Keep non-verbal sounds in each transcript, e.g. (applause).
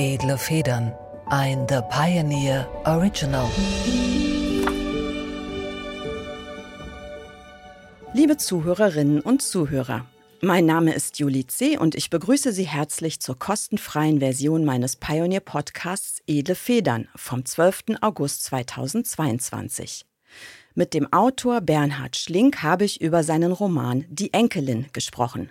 Edle Federn. Ein The Pioneer Original. Liebe Zuhörerinnen und Zuhörer, mein Name ist Julie C. und ich begrüße Sie herzlich zur kostenfreien Version meines Pioneer Podcasts Edle Federn vom 12. August 2022. Mit dem Autor Bernhard Schlink habe ich über seinen Roman Die Enkelin gesprochen.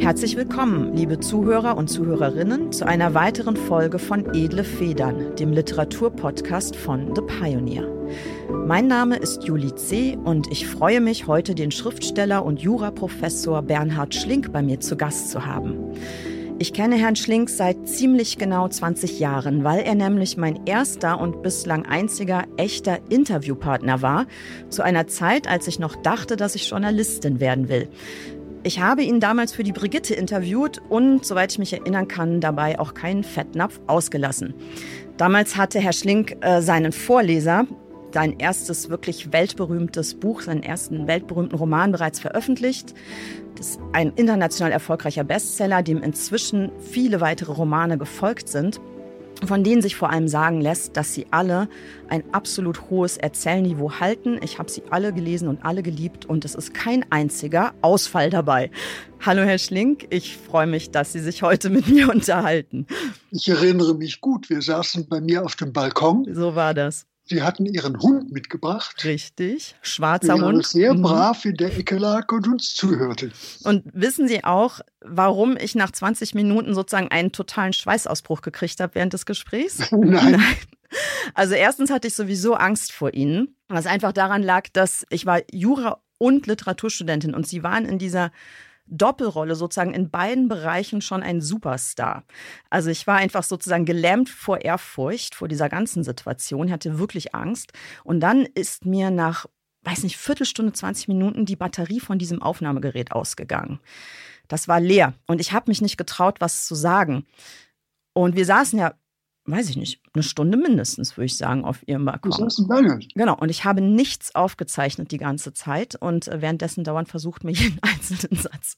Herzlich willkommen, liebe Zuhörer und Zuhörerinnen, zu einer weiteren Folge von Edle Federn, dem Literaturpodcast von The Pioneer. Mein Name ist Julie C. und ich freue mich, heute den Schriftsteller und Juraprofessor Bernhard Schlink bei mir zu Gast zu haben. Ich kenne Herrn Schlink seit ziemlich genau 20 Jahren, weil er nämlich mein erster und bislang einziger echter Interviewpartner war, zu einer Zeit, als ich noch dachte, dass ich Journalistin werden will. Ich habe ihn damals für die Brigitte interviewt und, soweit ich mich erinnern kann, dabei auch keinen Fettnapf ausgelassen. Damals hatte Herr Schlink äh, seinen Vorleser, sein erstes wirklich weltberühmtes Buch, seinen ersten weltberühmten Roman bereits veröffentlicht. Das ist ein international erfolgreicher Bestseller, dem inzwischen viele weitere Romane gefolgt sind, von denen sich vor allem sagen lässt, dass sie alle ein absolut hohes Erzählniveau halten. Ich habe sie alle gelesen und alle geliebt und es ist kein einziger Ausfall dabei. Hallo Herr Schlink, ich freue mich, dass Sie sich heute mit mir (laughs) unterhalten. Ich erinnere mich gut, wir saßen bei mir auf dem Balkon. So war das. Sie hatten ihren Hund mitgebracht. Richtig, schwarzer der Hund. sehr Mhm. brav in der Ecke lag und uns zuhörte. Und wissen Sie auch, warum ich nach 20 Minuten sozusagen einen totalen Schweißausbruch gekriegt habe während des Gesprächs? (laughs) (laughs) Nein. Also erstens hatte ich sowieso Angst vor Ihnen, was einfach daran lag, dass ich war Jura- und Literaturstudentin und Sie waren in dieser Doppelrolle sozusagen in beiden Bereichen schon ein Superstar. Also ich war einfach sozusagen gelähmt vor Ehrfurcht vor dieser ganzen Situation, ich hatte wirklich Angst. Und dann ist mir nach, weiß nicht, Viertelstunde, 20 Minuten die Batterie von diesem Aufnahmegerät ausgegangen. Das war leer und ich habe mich nicht getraut, was zu sagen. Und wir saßen ja, weiß ich nicht, eine Stunde mindestens, würde ich sagen, auf ihrem Balkon. saßen lange. Genau, und ich habe nichts aufgezeichnet die ganze Zeit und äh, währenddessen dauernd versucht, mir (laughs) jeden einzelnen Satz,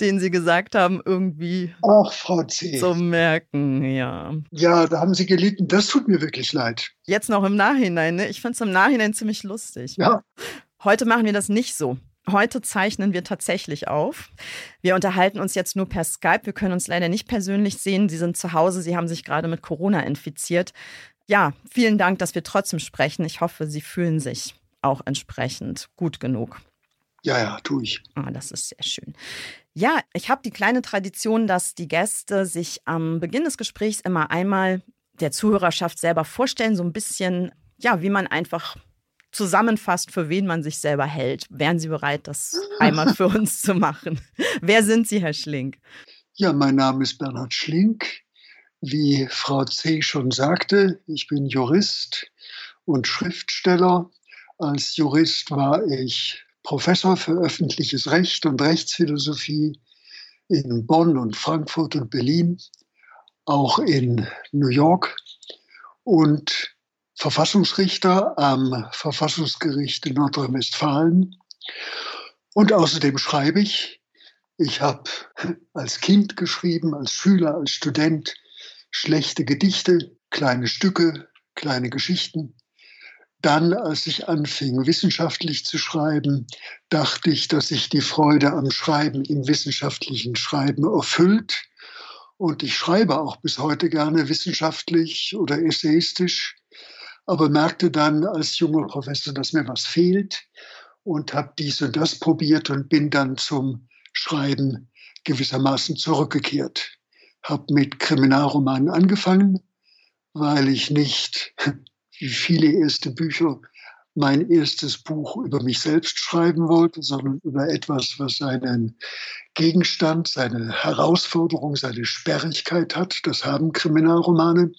den Sie gesagt haben, irgendwie Ach, Frau C. zu merken. Ja. Ja, da haben Sie gelitten. Das tut mir wirklich leid. Jetzt noch im Nachhinein, ne? Ich finde es im Nachhinein ziemlich lustig. Ja, Heute machen wir das nicht so. Heute zeichnen wir tatsächlich auf. Wir unterhalten uns jetzt nur per Skype. Wir können uns leider nicht persönlich sehen. Sie sind zu Hause. Sie haben sich gerade mit Corona infiziert. Ja, vielen Dank, dass wir trotzdem sprechen. Ich hoffe, Sie fühlen sich auch entsprechend gut genug. ja, ja, tue ich. Ah, das ist sehr schön. Ja, ich habe die kleine Tradition, dass die Gäste sich am Beginn des Gesprächs immer einmal der Zuhörerschaft selber vorstellen, so ein bisschen, ja, wie man einfach zusammenfasst, für wen man sich selber hält. Wären Sie bereit, das einmal für uns zu machen? (laughs) Wer sind Sie, Herr Schlink? Ja, mein Name ist Bernhard Schlink. Wie Frau C. schon sagte, ich bin Jurist und Schriftsteller. Als Jurist war ich Professor für öffentliches Recht und Rechtsphilosophie in Bonn und Frankfurt und Berlin, auch in New York und Verfassungsrichter am Verfassungsgericht in Nordrhein-Westfalen. Und außerdem schreibe ich. Ich habe als Kind geschrieben, als Schüler, als Student schlechte Gedichte, kleine Stücke, kleine Geschichten. Dann, als ich anfing, wissenschaftlich zu schreiben, dachte ich, dass sich die Freude am Schreiben im wissenschaftlichen Schreiben erfüllt. Und ich schreibe auch bis heute gerne wissenschaftlich oder essayistisch, aber merkte dann als junger Professor, dass mir was fehlt und habe dies und das probiert und bin dann zum Schreiben gewissermaßen zurückgekehrt. Habe mit Kriminalromanen angefangen, weil ich nicht, (laughs) wie viele erste Bücher, mein erstes Buch über mich selbst schreiben wollte, sondern über etwas, was seinen Gegenstand, seine Herausforderung, seine Sperrigkeit hat. Das haben Kriminalromane.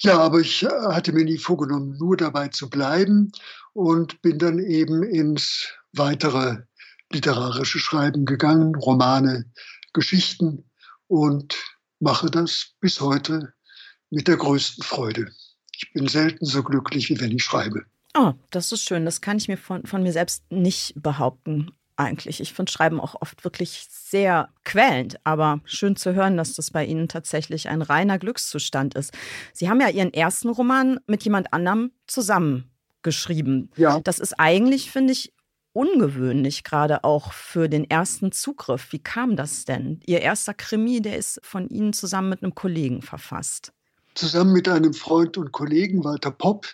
Ja, aber ich hatte mir nie vorgenommen, nur dabei zu bleiben und bin dann eben ins weitere literarische Schreiben gegangen, Romane, Geschichten und mache das bis heute mit der größten Freude. Ich bin selten so glücklich, wie wenn ich schreibe. Oh, das ist schön. Das kann ich mir von, von mir selbst nicht behaupten eigentlich. Ich finde Schreiben auch oft wirklich sehr quälend, aber schön zu hören, dass das bei Ihnen tatsächlich ein reiner Glückszustand ist. Sie haben ja Ihren ersten Roman mit jemand anderem zusammengeschrieben. Ja. Das ist eigentlich, finde ich, ungewöhnlich, gerade auch für den ersten Zugriff. Wie kam das denn? Ihr erster Krimi, der ist von Ihnen zusammen mit einem Kollegen verfasst. Zusammen mit einem Freund und Kollegen, Walter Popp.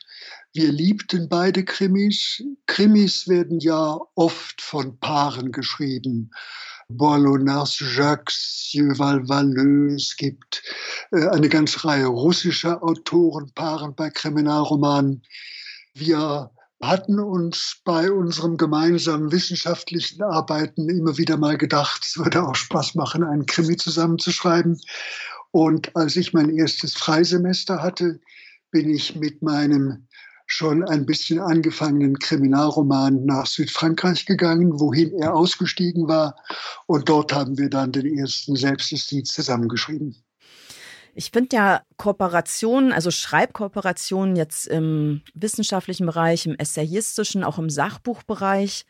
Wir liebten beide Krimis. Krimis werden ja oft von Paaren geschrieben. Boileau, Jacques, Yuval Valleux. Es gibt äh, eine ganze Reihe russischer Autorenpaaren bei Kriminalromanen. Wir hatten uns bei unserem gemeinsamen wissenschaftlichen Arbeiten immer wieder mal gedacht, es würde auch Spaß machen, einen Krimi zusammenzuschreiben. Und als ich mein erstes Freisemester hatte, bin ich mit meinem schon ein bisschen angefangenen Kriminalroman nach Südfrankreich gegangen, wohin er ausgestiegen war. Und dort haben wir dann den ersten Selbstjustiz zusammengeschrieben. Ich finde ja Kooperationen, also Schreibkooperationen jetzt im wissenschaftlichen Bereich, im essayistischen, auch im Sachbuchbereich,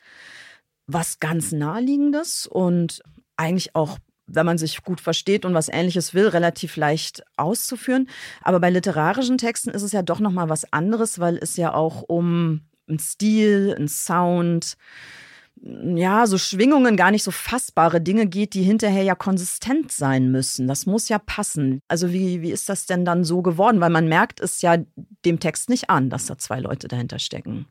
was ganz naheliegendes und eigentlich auch wenn man sich gut versteht und was Ähnliches will, relativ leicht auszuführen. Aber bei literarischen Texten ist es ja doch noch mal was anderes, weil es ja auch um einen Stil, einen Sound, ja, so Schwingungen, gar nicht so fassbare Dinge geht, die hinterher ja konsistent sein müssen. Das muss ja passen. Also wie, wie ist das denn dann so geworden? Weil man merkt es ja dem Text nicht an, dass da zwei Leute dahinter stecken.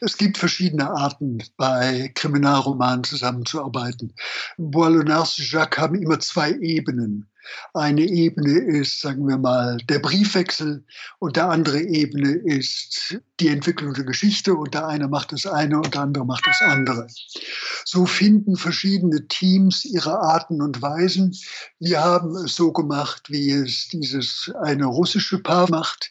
Es gibt verschiedene Arten, bei Kriminalromanen zusammenzuarbeiten. Boileau und Jacques haben immer zwei Ebenen. Eine Ebene ist, sagen wir mal, der Briefwechsel und der andere Ebene ist die Entwicklung der Geschichte und der eine macht das eine und der andere macht das andere. So finden verschiedene Teams ihre Arten und Weisen. Wir haben es so gemacht, wie es dieses eine russische Paar macht.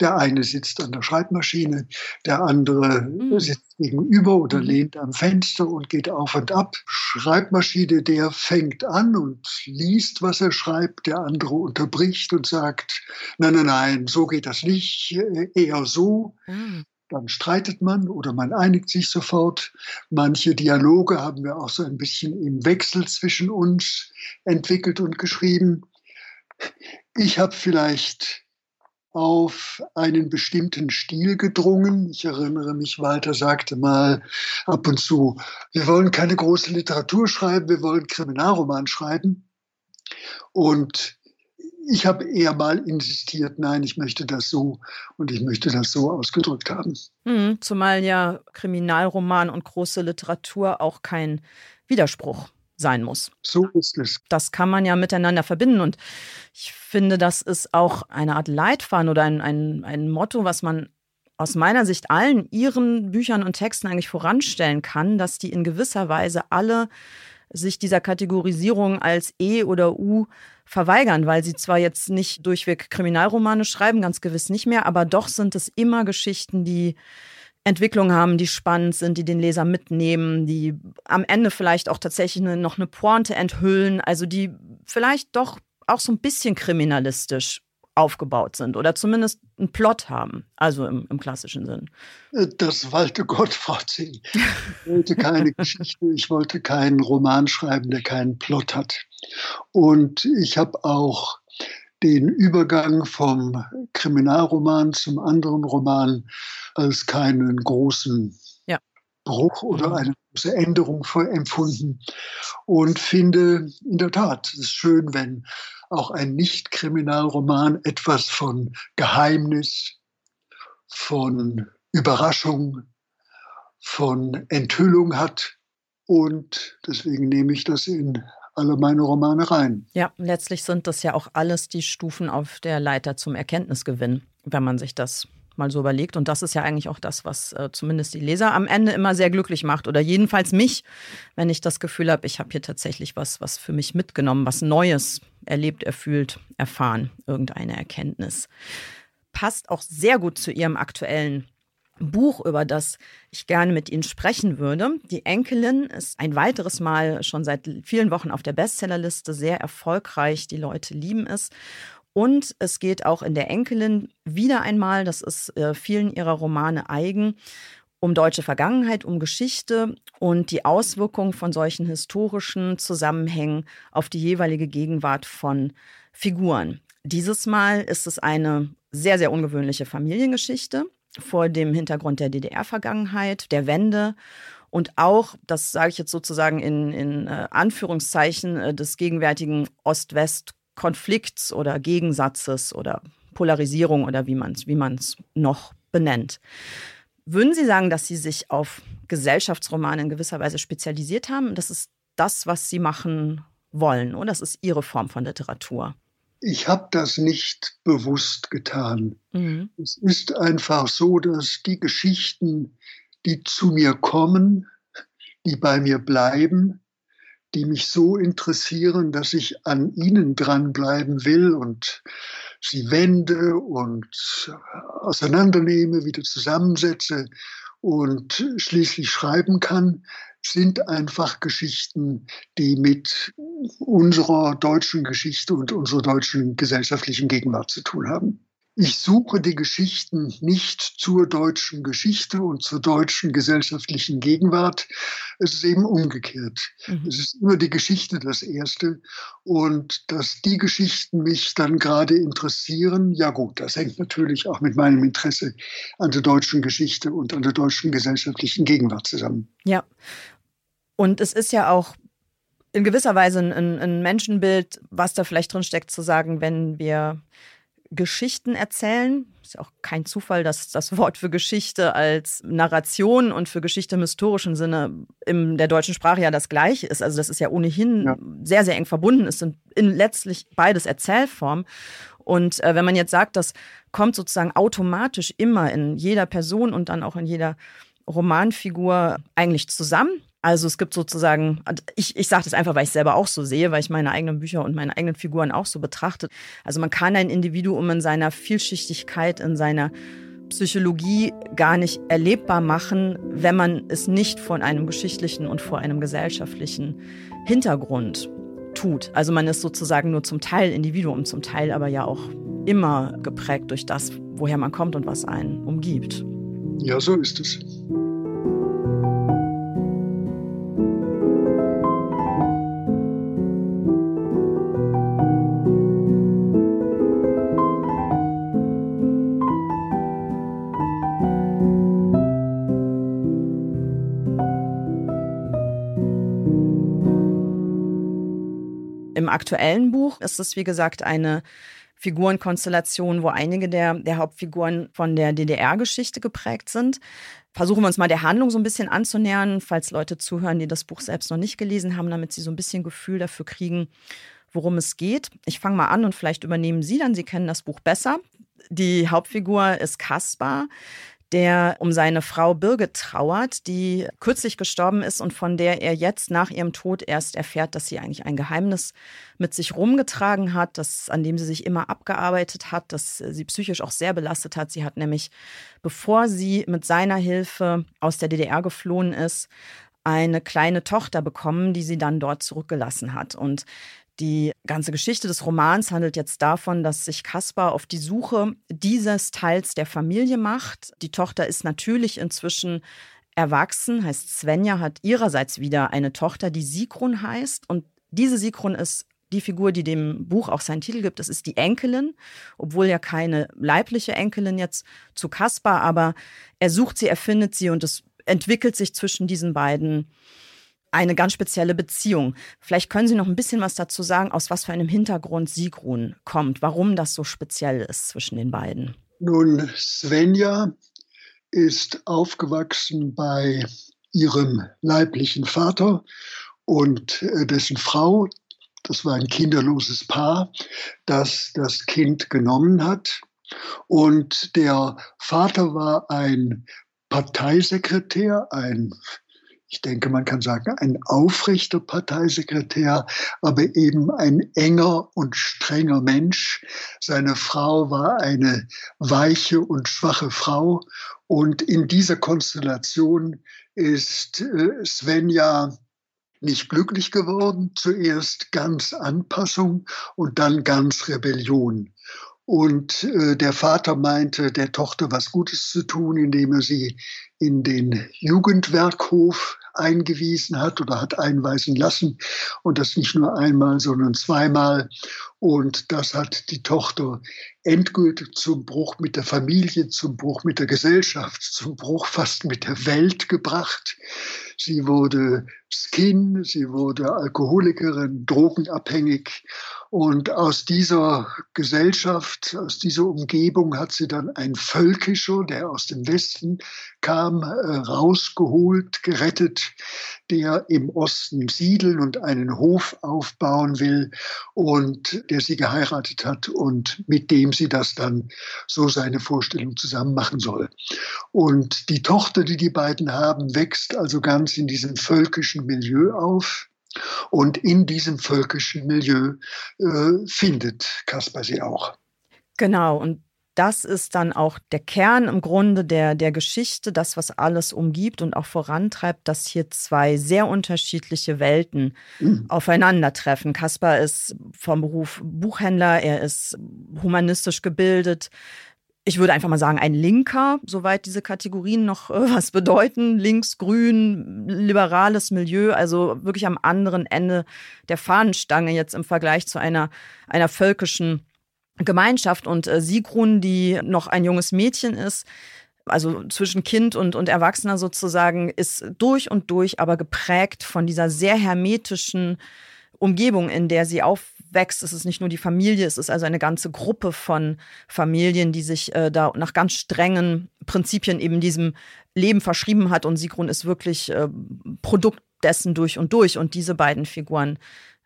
Der eine sitzt an der Schreibmaschine, der andere mhm. sitzt gegenüber oder mhm. lehnt am Fenster und geht auf und ab. Schreibmaschine, der fängt an und liest, was er schreibt, der andere unterbricht und sagt, nein, nein, nein, so geht das nicht, eher so. Mhm. Dann streitet man oder man einigt sich sofort. Manche Dialoge haben wir auch so ein bisschen im Wechsel zwischen uns entwickelt und geschrieben. Ich habe vielleicht auf einen bestimmten Stil gedrungen. Ich erinnere mich, Walter sagte mal ab und zu, wir wollen keine große Literatur schreiben, wir wollen Kriminalroman schreiben. Und ich habe eher mal insistiert, nein, ich möchte das so und ich möchte das so ausgedrückt haben. Mhm, zumal ja Kriminalroman und große Literatur auch kein Widerspruch sein muss. So ist es. Das kann man ja miteinander verbinden. Und ich finde, das ist auch eine Art Leitfaden oder ein, ein, ein Motto, was man aus meiner Sicht allen ihren Büchern und Texten eigentlich voranstellen kann, dass die in gewisser Weise alle sich dieser Kategorisierung als E oder U verweigern, weil sie zwar jetzt nicht durchweg Kriminalromane schreiben, ganz gewiss nicht mehr, aber doch sind es immer Geschichten, die Entwicklungen haben, die spannend sind, die den Leser mitnehmen, die am Ende vielleicht auch tatsächlich eine, noch eine Pointe enthüllen, also die vielleicht doch auch so ein bisschen kriminalistisch aufgebaut sind oder zumindest einen Plot haben, also im, im klassischen Sinn. Das walte Gott, Frau C. Ich wollte keine (laughs) Geschichte, ich wollte keinen Roman schreiben, der keinen Plot hat. Und ich habe auch den Übergang vom Kriminalroman zum anderen Roman als keinen großen ja. Bruch oder mhm. eine große Änderung empfunden und finde in der Tat, es ist schön, wenn auch ein Nicht-Kriminalroman etwas von Geheimnis, von Überraschung, von Enthüllung hat. Und deswegen nehme ich das in alle meine Romane rein. Ja, letztlich sind das ja auch alles die Stufen auf der Leiter zum Erkenntnisgewinn, wenn man sich das mal so überlegt. Und das ist ja eigentlich auch das, was äh, zumindest die Leser am Ende immer sehr glücklich macht. Oder jedenfalls mich, wenn ich das Gefühl habe, ich habe hier tatsächlich was, was für mich mitgenommen, was Neues erlebt, erfühlt, erfahren, irgendeine Erkenntnis. Passt auch sehr gut zu ihrem aktuellen Buch, über das ich gerne mit Ihnen sprechen würde. Die Enkelin ist ein weiteres Mal schon seit vielen Wochen auf der Bestsellerliste, sehr erfolgreich. Die Leute lieben es. Und es geht auch in der Enkelin wieder einmal, das ist äh, vielen ihrer Romane eigen, um deutsche Vergangenheit, um Geschichte und die Auswirkungen von solchen historischen Zusammenhängen auf die jeweilige Gegenwart von Figuren. Dieses Mal ist es eine sehr, sehr ungewöhnliche Familiengeschichte vor dem Hintergrund der DDR-Vergangenheit, der Wende und auch, das sage ich jetzt sozusagen in, in äh, Anführungszeichen, äh, des gegenwärtigen Ost-West-Konflikts oder Gegensatzes oder Polarisierung oder wie man es wie noch benennt. Würden Sie sagen, dass Sie sich auf Gesellschaftsromane in gewisser Weise spezialisiert haben? Das ist das, was Sie machen wollen, oder? Das ist Ihre Form von Literatur. Ich habe das nicht bewusst getan. Mhm. Es ist einfach so, dass die Geschichten, die zu mir kommen, die bei mir bleiben, die mich so interessieren, dass ich an ihnen dranbleiben will und sie wende und auseinandernehme, wieder zusammensetze und schließlich schreiben kann, sind einfach Geschichten, die mit unserer deutschen Geschichte und unserer deutschen gesellschaftlichen Gegenwart zu tun haben. Ich suche die Geschichten nicht zur deutschen Geschichte und zur deutschen gesellschaftlichen Gegenwart. Es ist eben umgekehrt. Mhm. Es ist immer die Geschichte das Erste. Und dass die Geschichten mich dann gerade interessieren, ja gut, das hängt natürlich auch mit meinem Interesse an der deutschen Geschichte und an der deutschen gesellschaftlichen Gegenwart zusammen. Ja. Und es ist ja auch in gewisser Weise ein, ein Menschenbild, was da vielleicht drin steckt, zu sagen, wenn wir Geschichten erzählen. Ist ja auch kein Zufall, dass das Wort für Geschichte als Narration und für Geschichte im historischen Sinne in der deutschen Sprache ja das gleiche ist. Also das ist ja ohnehin ja. sehr, sehr eng verbunden. Es sind in letztlich beides Erzählformen. Und äh, wenn man jetzt sagt, das kommt sozusagen automatisch immer in jeder Person und dann auch in jeder Romanfigur eigentlich zusammen, also es gibt sozusagen, ich, ich sage das einfach, weil ich selber auch so sehe, weil ich meine eigenen Bücher und meine eigenen Figuren auch so betrachte. Also man kann ein Individuum in seiner Vielschichtigkeit, in seiner Psychologie gar nicht erlebbar machen, wenn man es nicht von einem geschichtlichen und vor einem gesellschaftlichen Hintergrund tut. Also man ist sozusagen nur zum Teil Individuum, zum Teil aber ja auch immer geprägt durch das, woher man kommt und was einen umgibt. Ja, so ist es. aktuellen Buch ist es, wie gesagt, eine Figurenkonstellation, wo einige der, der Hauptfiguren von der DDR-Geschichte geprägt sind. Versuchen wir uns mal der Handlung so ein bisschen anzunähern, falls Leute zuhören, die das Buch selbst noch nicht gelesen haben, damit sie so ein bisschen Gefühl dafür kriegen, worum es geht. Ich fange mal an und vielleicht übernehmen Sie dann, Sie kennen das Buch besser. Die Hauptfigur ist Kaspar der um seine Frau Birgit trauert, die kürzlich gestorben ist und von der er jetzt nach ihrem Tod erst erfährt, dass sie eigentlich ein Geheimnis mit sich rumgetragen hat, das, an dem sie sich immer abgearbeitet hat, das sie psychisch auch sehr belastet hat. Sie hat nämlich, bevor sie mit seiner Hilfe aus der DDR geflohen ist, eine kleine Tochter bekommen, die sie dann dort zurückgelassen hat. Und die ganze Geschichte des Romans handelt jetzt davon, dass sich Kaspar auf die Suche dieses Teils der Familie macht. Die Tochter ist natürlich inzwischen erwachsen, heißt Svenja, hat ihrerseits wieder eine Tochter, die Sigrun heißt. Und diese Sigrun ist die Figur, die dem Buch auch seinen Titel gibt. Das ist die Enkelin, obwohl ja keine leibliche Enkelin jetzt zu Kaspar, aber er sucht sie, er findet sie und es entwickelt sich zwischen diesen beiden eine ganz spezielle Beziehung. Vielleicht können Sie noch ein bisschen was dazu sagen, aus was für einem Hintergrund Sigrun kommt, warum das so speziell ist zwischen den beiden. Nun, Svenja ist aufgewachsen bei ihrem leiblichen Vater und äh, dessen Frau. Das war ein kinderloses Paar, das das Kind genommen hat. Und der Vater war ein Parteisekretär, ein ich denke, man kann sagen, ein aufrechter Parteisekretär, aber eben ein enger und strenger Mensch. Seine Frau war eine weiche und schwache Frau. Und in dieser Konstellation ist äh, Svenja nicht glücklich geworden. Zuerst ganz Anpassung und dann ganz Rebellion. Und äh, der Vater meinte, der Tochter was Gutes zu tun, indem er sie in den Jugendwerkhof eingewiesen hat oder hat einweisen lassen. Und das nicht nur einmal, sondern zweimal. Und das hat die Tochter endgültig zum Bruch mit der Familie, zum Bruch mit der Gesellschaft, zum Bruch fast mit der Welt gebracht. Sie wurde Skin, sie wurde Alkoholikerin, drogenabhängig und aus dieser Gesellschaft, aus dieser Umgebung hat sie dann ein Völkischer, der aus dem Westen kam, äh, rausgeholt, gerettet, der im Osten siedeln und einen Hof aufbauen will und der sie geheiratet hat und mit dem sie das dann so seine Vorstellung zusammen machen soll. Und die Tochter, die die beiden haben, wächst also ganz in diesem völkischen Milieu auf und in diesem völkischen Milieu äh, findet Kaspar sie auch. Genau, und das ist dann auch der Kern im Grunde der, der Geschichte, das, was alles umgibt und auch vorantreibt, dass hier zwei sehr unterschiedliche Welten mhm. aufeinandertreffen. Kaspar ist vom Beruf Buchhändler, er ist humanistisch gebildet, ich würde einfach mal sagen, ein Linker, soweit diese Kategorien noch äh, was bedeuten. Links, grün, liberales Milieu, also wirklich am anderen Ende der Fahnenstange jetzt im Vergleich zu einer, einer völkischen Gemeinschaft. Und äh, Sigrun, die noch ein junges Mädchen ist, also zwischen Kind und, und Erwachsener sozusagen, ist durch und durch aber geprägt von dieser sehr hermetischen Umgebung, in der sie aufwächst. Es ist nicht nur die Familie, es ist also eine ganze Gruppe von Familien, die sich äh, da nach ganz strengen Prinzipien eben diesem Leben verschrieben hat. Und Sigrun ist wirklich äh, Produkt dessen durch und durch. Und diese beiden Figuren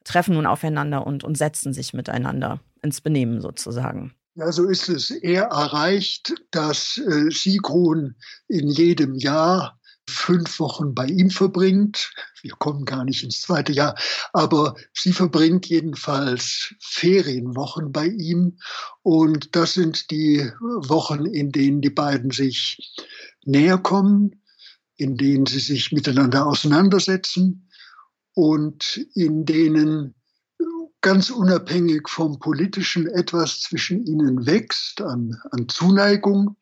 treffen nun aufeinander und, und setzen sich miteinander ins Benehmen sozusagen. Ja, so ist es. Er erreicht, dass äh, Sigrun in jedem Jahr fünf Wochen bei ihm verbringt. Wir kommen gar nicht ins zweite Jahr, aber sie verbringt jedenfalls Ferienwochen bei ihm. Und das sind die Wochen, in denen die beiden sich näher kommen, in denen sie sich miteinander auseinandersetzen und in denen ganz unabhängig vom Politischen etwas zwischen ihnen wächst an, an Zuneigung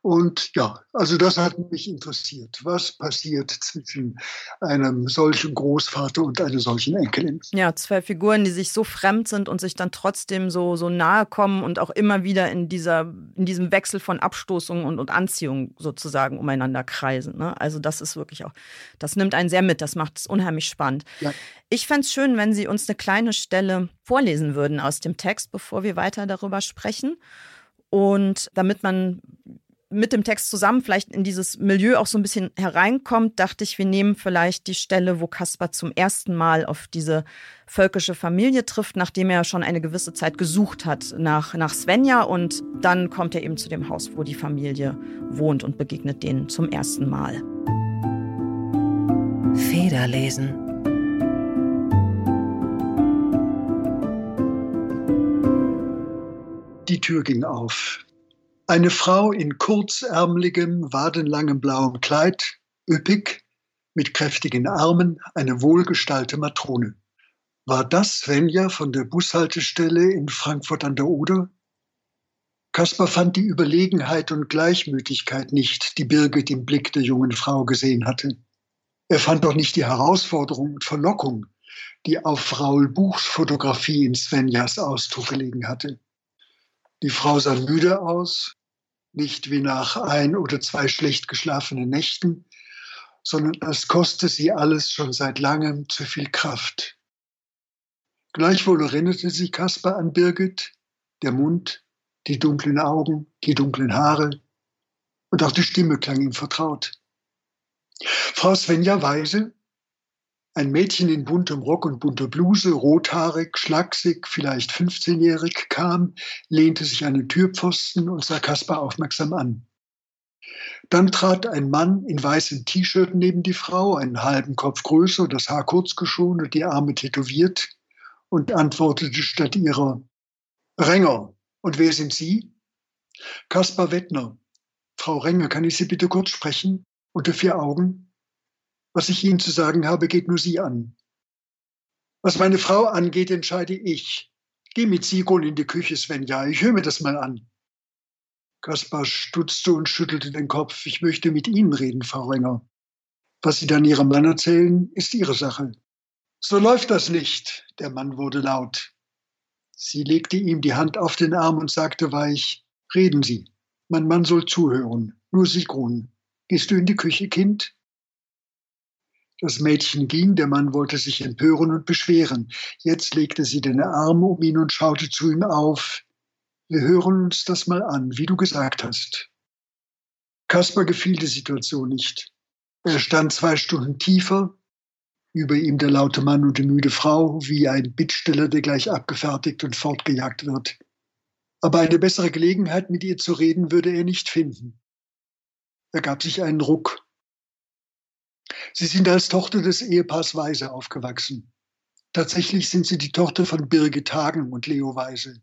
und ja, also das hat mich interessiert. Was passiert zwischen einem solchen Großvater und einer solchen Enkelin? Ja, zwei Figuren, die sich so fremd sind und sich dann trotzdem so, so nahe kommen und auch immer wieder in, dieser, in diesem Wechsel von Abstoßung und, und Anziehung sozusagen umeinander kreisen. Ne? Also das ist wirklich auch, das nimmt einen sehr mit, das macht es unheimlich spannend. Ja. Ich fände es schön, wenn Sie uns eine kleine Stelle vorlesen würden aus dem Text, bevor wir weiter darüber sprechen. Und damit man mit dem Text zusammen vielleicht in dieses Milieu auch so ein bisschen hereinkommt, dachte ich, wir nehmen vielleicht die Stelle, wo Kaspar zum ersten Mal auf diese völkische Familie trifft, nachdem er schon eine gewisse Zeit gesucht hat nach, nach Svenja. Und dann kommt er eben zu dem Haus, wo die Familie wohnt und begegnet denen zum ersten Mal. Federlesen. Die Tür ging auf. Eine Frau in kurzärmeligem, wadenlangem blauem Kleid, üppig, mit kräftigen Armen, eine wohlgestaltete Matrone. War das Svenja von der Bushaltestelle in Frankfurt an der Oder? Kaspar fand die Überlegenheit und Gleichmütigkeit nicht, die Birgit im Blick der jungen Frau gesehen hatte. Er fand auch nicht die Herausforderung und Verlockung, die auf Raul Buchs Fotografie in Svenjas Ausdruck gelegen hatte. Die Frau sah müde aus, nicht wie nach ein oder zwei schlecht geschlafenen Nächten, sondern es koste sie alles schon seit langem zu viel Kraft. Gleichwohl erinnerte sich Kaspar an Birgit, der Mund, die dunklen Augen, die dunklen Haare und auch die Stimme klang ihm vertraut. Frau Svenja Weise? Ein Mädchen in buntem Rock und bunter Bluse, rothaarig, schlaksig, vielleicht 15-jährig, kam, lehnte sich an den Türpfosten und sah Kaspar aufmerksam an. Dann trat ein Mann in weißem T-Shirt neben die Frau, einen halben Kopf größer, das Haar kurz geschont und die Arme tätowiert, und antwortete statt ihrer Renger. Und wer sind Sie? Kaspar Wettner. Frau Renger, kann ich Sie bitte kurz sprechen? Unter vier Augen? Was ich Ihnen zu sagen habe, geht nur Sie an. Was meine Frau angeht, entscheide ich. Geh mit Sigrun in die Küche, Svenja. Ich höre mir das mal an. Kaspar stutzte und schüttelte den Kopf. Ich möchte mit Ihnen reden, Frau Renger. Was Sie dann Ihrem Mann erzählen, ist Ihre Sache. So läuft das nicht. Der Mann wurde laut. Sie legte ihm die Hand auf den Arm und sagte weich, Reden Sie. Mein Mann soll zuhören. Nur Sigrun. Gehst du in die Küche, Kind? Das Mädchen ging, der Mann wollte sich empören und beschweren. Jetzt legte sie den Arm um ihn und schaute zu ihm auf. Wir hören uns das mal an, wie du gesagt hast. Kaspar gefiel die Situation nicht. Er stand zwei Stunden tiefer, über ihm der laute Mann und die müde Frau, wie ein Bittsteller, der gleich abgefertigt und fortgejagt wird. Aber eine bessere Gelegenheit, mit ihr zu reden, würde er nicht finden. Er gab sich einen Ruck. Sie sind als Tochter des Ehepaars Weise aufgewachsen. Tatsächlich sind Sie die Tochter von Birgit Hagen und Leo Weise.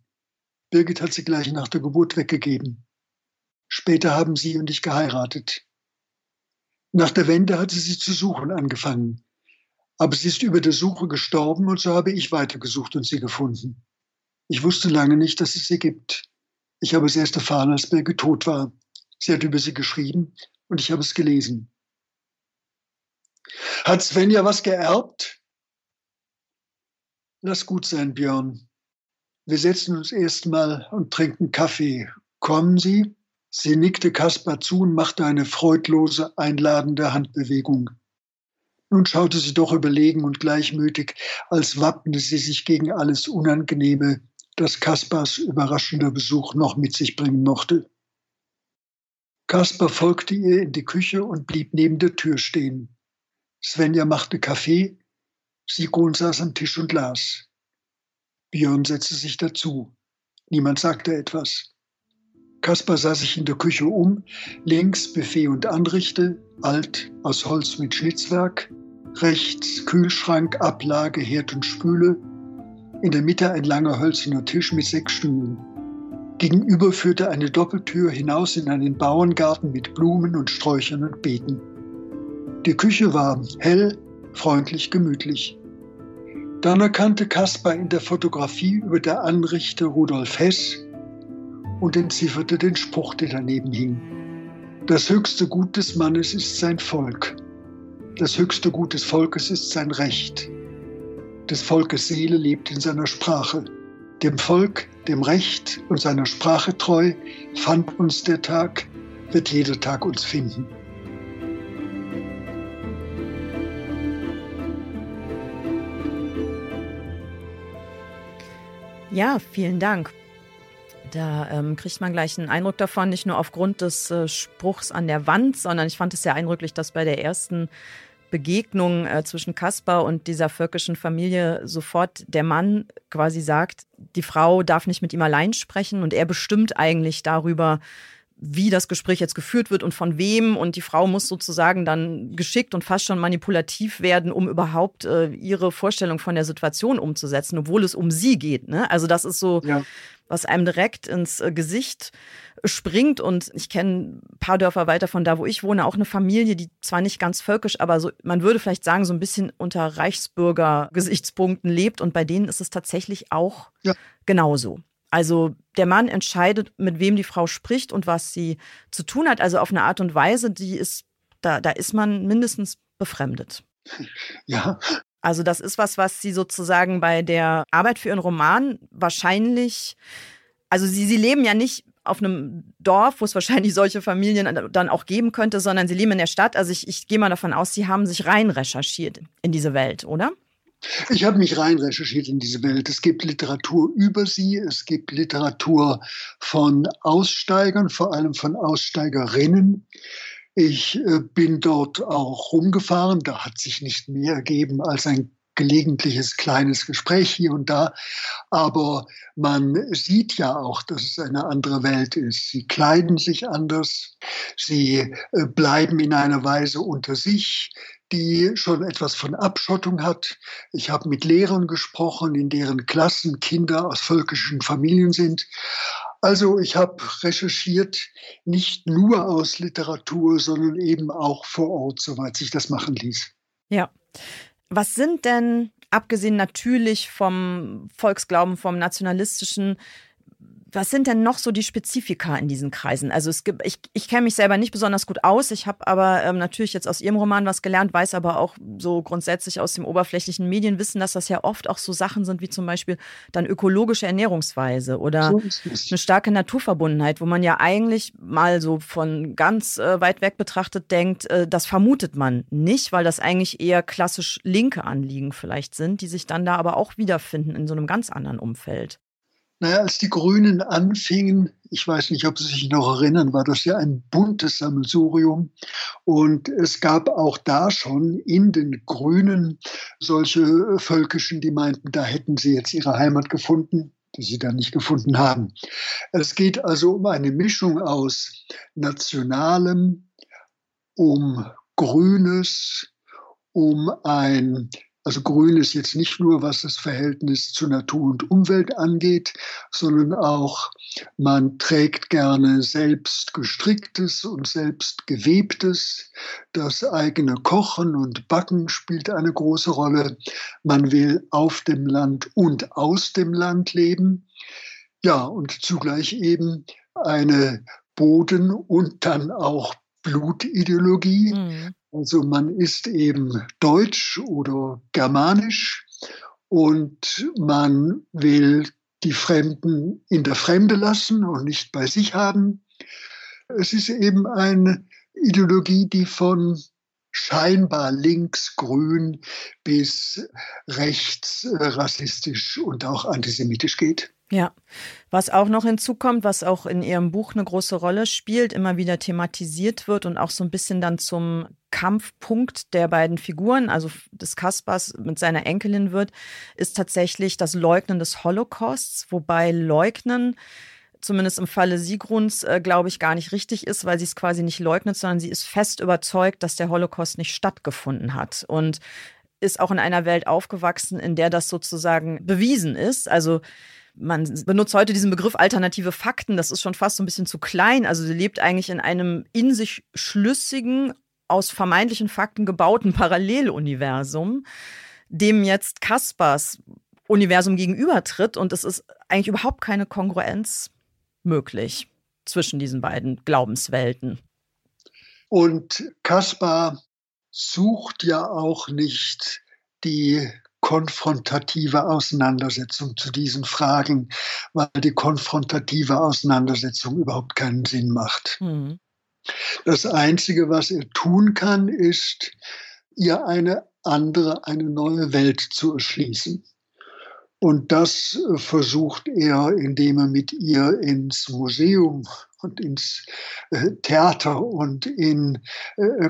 Birgit hat sie gleich nach der Geburt weggegeben. Später haben sie und ich geheiratet. Nach der Wende hat sie sie zu suchen angefangen. Aber sie ist über der Suche gestorben und so habe ich weitergesucht und sie gefunden. Ich wusste lange nicht, dass es sie gibt. Ich habe es erst erfahren, als Birgit tot war. Sie hat über sie geschrieben und ich habe es gelesen. Hat Svenja was geerbt? Lass gut sein, Björn. Wir setzen uns erstmal und trinken Kaffee. Kommen Sie? Sie nickte Kaspar zu und machte eine freudlose, einladende Handbewegung. Nun schaute sie doch überlegen und gleichmütig, als wappne sie sich gegen alles Unangenehme, das Kaspars überraschender Besuch noch mit sich bringen mochte. Kaspar folgte ihr in die Küche und blieb neben der Tür stehen. Svenja machte Kaffee, Sigrun saß am Tisch und las. Björn setzte sich dazu. Niemand sagte etwas. Kaspar sah sich in der Küche um, links Buffet und Anrichte, alt aus Holz mit Schnitzwerk, rechts Kühlschrank, Ablage, Herd und Spüle, in der Mitte ein langer hölzerner Tisch mit sechs Stühlen. Gegenüber führte eine Doppeltür hinaus in einen Bauerngarten mit Blumen und Sträuchern und Beeten. Die Küche war hell, freundlich, gemütlich. Dann erkannte Caspar in der Fotografie über der Anrichter Rudolf Hess und entzifferte den Spruch, der daneben hing. Das höchste Gut des Mannes ist sein Volk. Das höchste Gut des Volkes ist sein Recht. Des Volkes Seele lebt in seiner Sprache. Dem Volk, dem Recht und seiner Sprache treu fand uns der Tag, wird jeder Tag uns finden. Ja, vielen Dank. Da ähm, kriegt man gleich einen Eindruck davon, nicht nur aufgrund des äh, Spruchs an der Wand, sondern ich fand es sehr eindrücklich, dass bei der ersten Begegnung äh, zwischen Kaspar und dieser völkischen Familie sofort der Mann quasi sagt, die Frau darf nicht mit ihm allein sprechen und er bestimmt eigentlich darüber, wie das Gespräch jetzt geführt wird und von wem. Und die Frau muss sozusagen dann geschickt und fast schon manipulativ werden, um überhaupt äh, ihre Vorstellung von der Situation umzusetzen, obwohl es um sie geht. Ne? Also das ist so, ja. was einem direkt ins äh, Gesicht springt. Und ich kenne ein paar Dörfer weiter von da, wo ich wohne, auch eine Familie, die zwar nicht ganz völkisch, aber so, man würde vielleicht sagen, so ein bisschen unter Reichsbürger-Gesichtspunkten lebt. Und bei denen ist es tatsächlich auch ja. genauso. Also der Mann entscheidet, mit wem die Frau spricht und was sie zu tun hat. Also auf eine Art und Weise, die ist, da, da ist man mindestens befremdet. (laughs) Ja. Also das ist was, was sie sozusagen bei der Arbeit für ihren Roman wahrscheinlich, also sie, sie leben ja nicht auf einem Dorf, wo es wahrscheinlich solche Familien dann auch geben könnte, sondern sie leben in der Stadt. Also ich, ich gehe mal davon aus, sie haben sich rein recherchiert in diese Welt, oder? Ich habe mich rein recherchiert in diese Welt. Es gibt Literatur über sie, es gibt Literatur von Aussteigern, vor allem von Aussteigerinnen. Ich äh, bin dort auch rumgefahren. Da hat sich nicht mehr ergeben als ein gelegentliches kleines Gespräch hier und da. Aber man sieht ja auch, dass es eine andere Welt ist. Sie kleiden sich anders. Sie äh, bleiben in einer Weise unter sich, die schon etwas von Abschottung hat. Ich habe mit Lehrern gesprochen, in deren Klassen Kinder aus völkischen Familien sind. Also ich habe recherchiert, nicht nur aus Literatur, sondern eben auch vor Ort, soweit sich das machen ließ. Ja. Was sind denn, abgesehen natürlich vom Volksglauben, vom nationalistischen, was sind denn noch so die Spezifika in diesen Kreisen? Also es gibt, ich, ich kenne mich selber nicht besonders gut aus. Ich habe aber ähm, natürlich jetzt aus Ihrem Roman was gelernt, weiß aber auch so grundsätzlich aus dem oberflächlichen Medienwissen, dass das ja oft auch so Sachen sind wie zum Beispiel dann ökologische Ernährungsweise oder eine starke Naturverbundenheit, wo man ja eigentlich mal so von ganz äh, weit weg betrachtet denkt, äh, das vermutet man nicht, weil das eigentlich eher klassisch linke Anliegen vielleicht sind, die sich dann da aber auch wiederfinden in so einem ganz anderen Umfeld. Naja, als die Grünen anfingen, ich weiß nicht, ob Sie sich noch erinnern, war das ja ein buntes Sammelsurium. Und es gab auch da schon in den Grünen solche Völkischen, die meinten, da hätten sie jetzt ihre Heimat gefunden, die sie dann nicht gefunden haben. Es geht also um eine Mischung aus Nationalem, um Grünes, um ein also grün ist jetzt nicht nur, was das Verhältnis zu Natur und Umwelt angeht, sondern auch, man trägt gerne selbst gestricktes und selbst gewebtes. Das eigene Kochen und Backen spielt eine große Rolle. Man will auf dem Land und aus dem Land leben. Ja, und zugleich eben eine Boden- und dann auch Blutideologie. Mhm. Also man ist eben deutsch oder germanisch und man will die Fremden in der Fremde lassen und nicht bei sich haben. Es ist eben eine Ideologie, die von scheinbar links-grün bis rechts rassistisch und auch antisemitisch geht. Ja, was auch noch hinzukommt, was auch in Ihrem Buch eine große Rolle spielt, immer wieder thematisiert wird und auch so ein bisschen dann zum Kampfpunkt der beiden Figuren, also des Kaspers mit seiner Enkelin wird, ist tatsächlich das Leugnen des Holocausts, wobei Leugnen zumindest im Falle Sigruns, äh, glaube ich, gar nicht richtig ist, weil sie es quasi nicht leugnet, sondern sie ist fest überzeugt, dass der Holocaust nicht stattgefunden hat. Und ist auch in einer Welt aufgewachsen, in der das sozusagen bewiesen ist. Also man benutzt heute diesen Begriff alternative Fakten, das ist schon fast so ein bisschen zu klein. Also sie lebt eigentlich in einem in sich schlüssigen, aus vermeintlichen Fakten gebauten Paralleluniversum, dem jetzt Kaspers Universum gegenübertritt und es ist eigentlich überhaupt keine Kongruenz möglich zwischen diesen beiden Glaubenswelten. Und Kaspar sucht ja auch nicht die konfrontative Auseinandersetzung zu diesen Fragen, weil die konfrontative Auseinandersetzung überhaupt keinen Sinn macht. Mhm. Das Einzige, was er tun kann, ist, ihr eine andere, eine neue Welt zu erschließen. Und das versucht er, indem er mit ihr ins Museum und ins äh, Theater und in äh,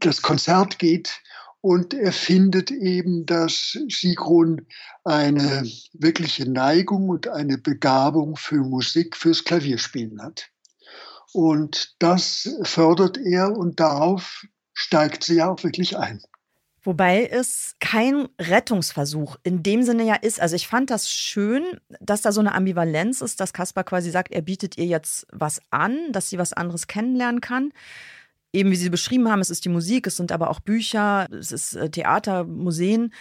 das Konzert geht und er findet eben, dass Sigrun eine wirkliche Neigung und eine Begabung für Musik, fürs Klavierspielen hat. Und das fördert er und darauf steigt sie ja auch wirklich ein. Wobei es kein Rettungsversuch in dem Sinne ja ist. Also ich fand das schön, dass da so eine Ambivalenz ist, dass Kaspar quasi sagt, er bietet ihr jetzt was an, dass sie was anderes kennenlernen kann eben wie Sie beschrieben haben, es ist die Musik, es sind aber auch Bücher, es ist äh, Theater, Museen.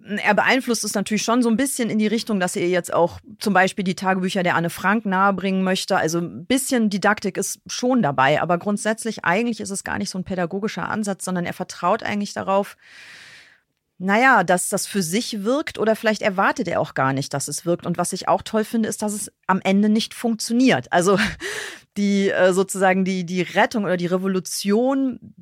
Er beeinflusst es natürlich schon so ein bisschen in die Richtung, dass er jetzt auch zum Beispiel die Tagebücher der Anne Frank nahebringen möchte. Also ein bisschen Didaktik ist schon dabei, aber grundsätzlich eigentlich ist es gar nicht so ein pädagogischer Ansatz, sondern er vertraut eigentlich darauf, naja, dass das für sich wirkt oder vielleicht erwartet er auch gar nicht, dass es wirkt. Und was ich auch toll finde, ist, dass es am Ende nicht funktioniert. Also die äh, sozusagen die, die Rettung oder die Revolution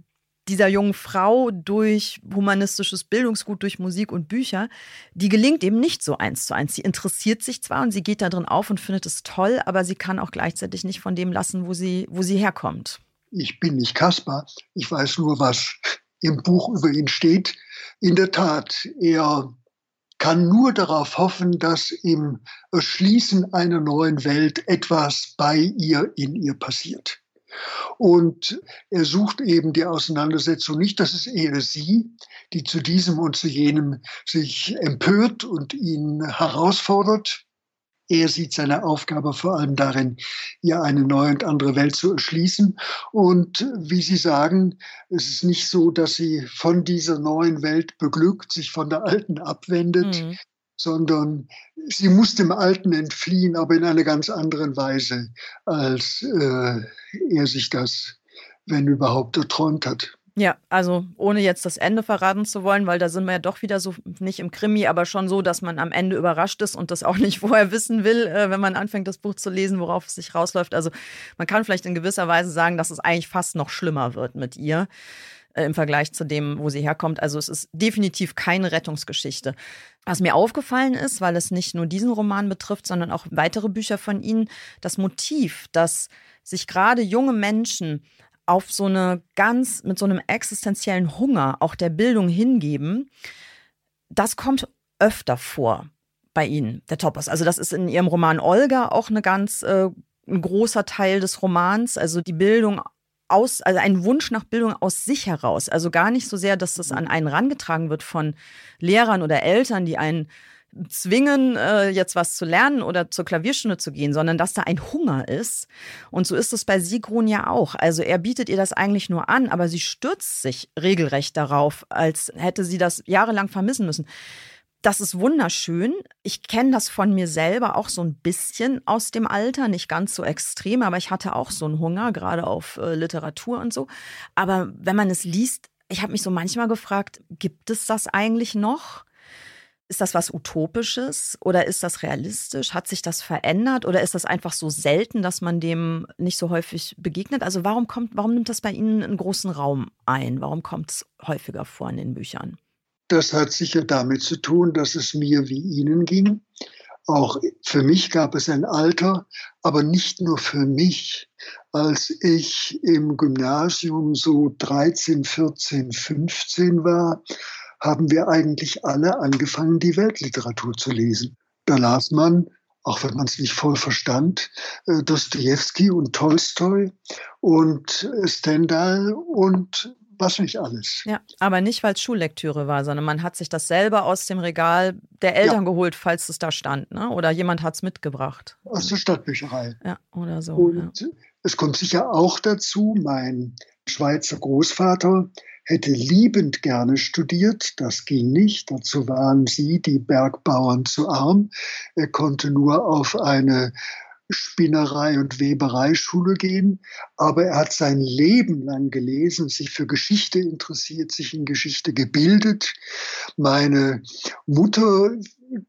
dieser jungen Frau durch humanistisches Bildungsgut, durch Musik und Bücher, die gelingt eben nicht so eins zu eins. Sie interessiert sich zwar und sie geht da drin auf und findet es toll, aber sie kann auch gleichzeitig nicht von dem lassen, wo sie, wo sie herkommt. Ich bin nicht Kaspar, ich weiß nur, was im Buch über ihn steht. In der Tat, er kann nur darauf hoffen, dass im Erschließen einer neuen Welt etwas bei ihr, in ihr passiert. Und er sucht eben die Auseinandersetzung nicht, das ist eher sie, die zu diesem und zu jenem sich empört und ihn herausfordert. Er sieht seine Aufgabe vor allem darin, ihr eine neue und andere Welt zu erschließen. Und wie Sie sagen, es ist nicht so, dass sie von dieser neuen Welt beglückt, sich von der alten abwendet, mhm. sondern sie muss dem Alten entfliehen, aber in einer ganz anderen Weise, als äh, er sich das, wenn überhaupt, erträumt hat. Ja, also ohne jetzt das Ende verraten zu wollen, weil da sind wir ja doch wieder so nicht im Krimi, aber schon so, dass man am Ende überrascht ist und das auch (laughs) nicht vorher wissen will, äh, wenn man anfängt, das Buch zu lesen, worauf es sich rausläuft. Also man kann vielleicht in gewisser Weise sagen, dass es eigentlich fast noch schlimmer wird mit ihr äh, im Vergleich zu dem, wo sie herkommt. Also es ist definitiv keine Rettungsgeschichte. Was mir aufgefallen ist, weil es nicht nur diesen Roman betrifft, sondern auch weitere Bücher von Ihnen, das Motiv, dass sich gerade junge Menschen auf so eine ganz, mit so einem existenziellen Hunger auch der Bildung hingeben, das kommt öfter vor bei Ihnen, der Topos. Also das ist in Ihrem Roman Olga auch eine ganz, äh, ein großer Teil des Romans, also die Bildung aus, also ein Wunsch nach Bildung aus sich heraus. Also gar nicht so sehr, dass das an einen rangetragen wird von Lehrern oder Eltern, die einen zwingen, äh, jetzt was zu lernen oder zur Klavierstunde zu gehen, sondern dass da ein Hunger ist. Und so ist es bei Sigrun ja auch. Also er bietet ihr das eigentlich nur an, aber sie stürzt sich regelrecht darauf, als hätte sie das jahrelang vermissen müssen. Das ist wunderschön. Ich kenne das von mir selber auch so ein bisschen aus dem Alter, nicht ganz so extrem, aber ich hatte auch so einen Hunger, gerade auf äh, Literatur und so. Aber wenn man es liest, ich habe mich so manchmal gefragt, gibt es das eigentlich noch? Ist das was Utopisches oder ist das realistisch? Hat sich das verändert oder ist das einfach so selten, dass man dem nicht so häufig begegnet? Also warum kommt, warum nimmt das bei Ihnen einen großen Raum ein? Warum kommt es häufiger vor in den Büchern? Das hat sicher damit zu tun, dass es mir wie Ihnen ging. Auch für mich gab es ein Alter, aber nicht nur für mich. Als ich im Gymnasium so 13, 14, 15 war, haben wir eigentlich alle angefangen, die Weltliteratur zu lesen. Da las man, auch wenn man es nicht voll verstand, äh, Dostoevsky und Tolstoi und Stendhal und was nicht alles. Ja, aber nicht, weil es Schullektüre war, sondern man hat sich das selber aus dem Regal der Eltern ja. geholt, falls es da stand, ne? Oder jemand hat es mitgebracht. Aus der Stadtbücherei. Ja, oder so. Und ja. es kommt sicher auch dazu, mein Schweizer Großvater hätte liebend gerne studiert, das ging nicht, dazu waren sie, die Bergbauern, zu arm. Er konnte nur auf eine Spinnerei- und Webereischule gehen, aber er hat sein Leben lang gelesen, sich für Geschichte interessiert, sich in Geschichte gebildet. Meine Mutter,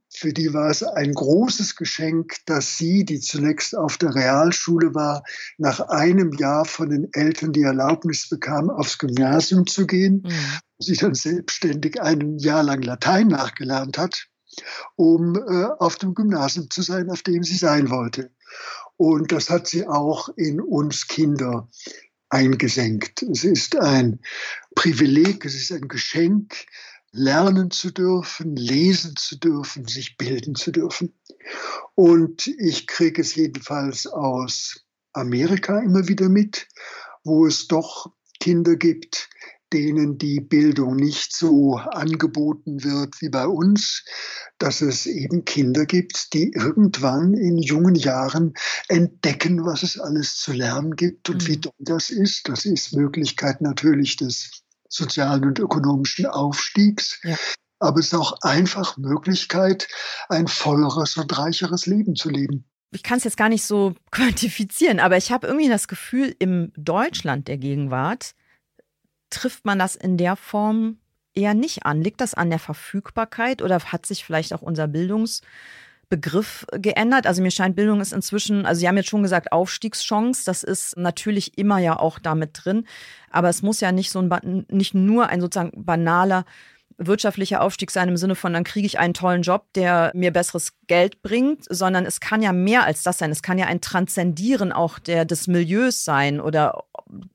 für die war es ein großes Geschenk, dass sie, die zunächst auf der Realschule war, nach einem Jahr von den Eltern die Erlaubnis bekam, aufs Gymnasium zu gehen. Mhm. Sie dann selbstständig ein Jahr lang Latein nachgelernt hat um äh, auf dem Gymnasium zu sein, auf dem sie sein wollte. Und das hat sie auch in uns Kinder eingesenkt. Es ist ein Privileg, es ist ein Geschenk, lernen zu dürfen, lesen zu dürfen, sich bilden zu dürfen. Und ich kriege es jedenfalls aus Amerika immer wieder mit, wo es doch Kinder gibt, denen die Bildung nicht so angeboten wird wie bei uns, dass es eben Kinder gibt, die irgendwann in jungen Jahren entdecken, was es alles zu lernen gibt und mhm. wie toll das ist. Das ist Möglichkeit natürlich des sozialen und ökonomischen Aufstiegs. Ja. Aber es ist auch einfach Möglichkeit, ein volleres und reicheres Leben zu leben ich kann es jetzt gar nicht so (laughs) quantifizieren, aber ich habe irgendwie das Gefühl, im Deutschland der Gegenwart trifft man das in der Form eher nicht an. Liegt das an der Verfügbarkeit oder hat sich vielleicht auch unser Bildungsbegriff geändert? Also mir scheint, Bildung ist inzwischen, also Sie haben jetzt schon gesagt, Aufstiegschance, das ist natürlich immer ja auch damit drin, aber es muss ja nicht so ein, nicht nur ein sozusagen banaler wirtschaftlicher Aufstieg sein im Sinne von, dann kriege ich einen tollen Job, der mir besseres Geld bringt, sondern es kann ja mehr als das sein. Es kann ja ein Transzendieren auch der, des Milieus sein oder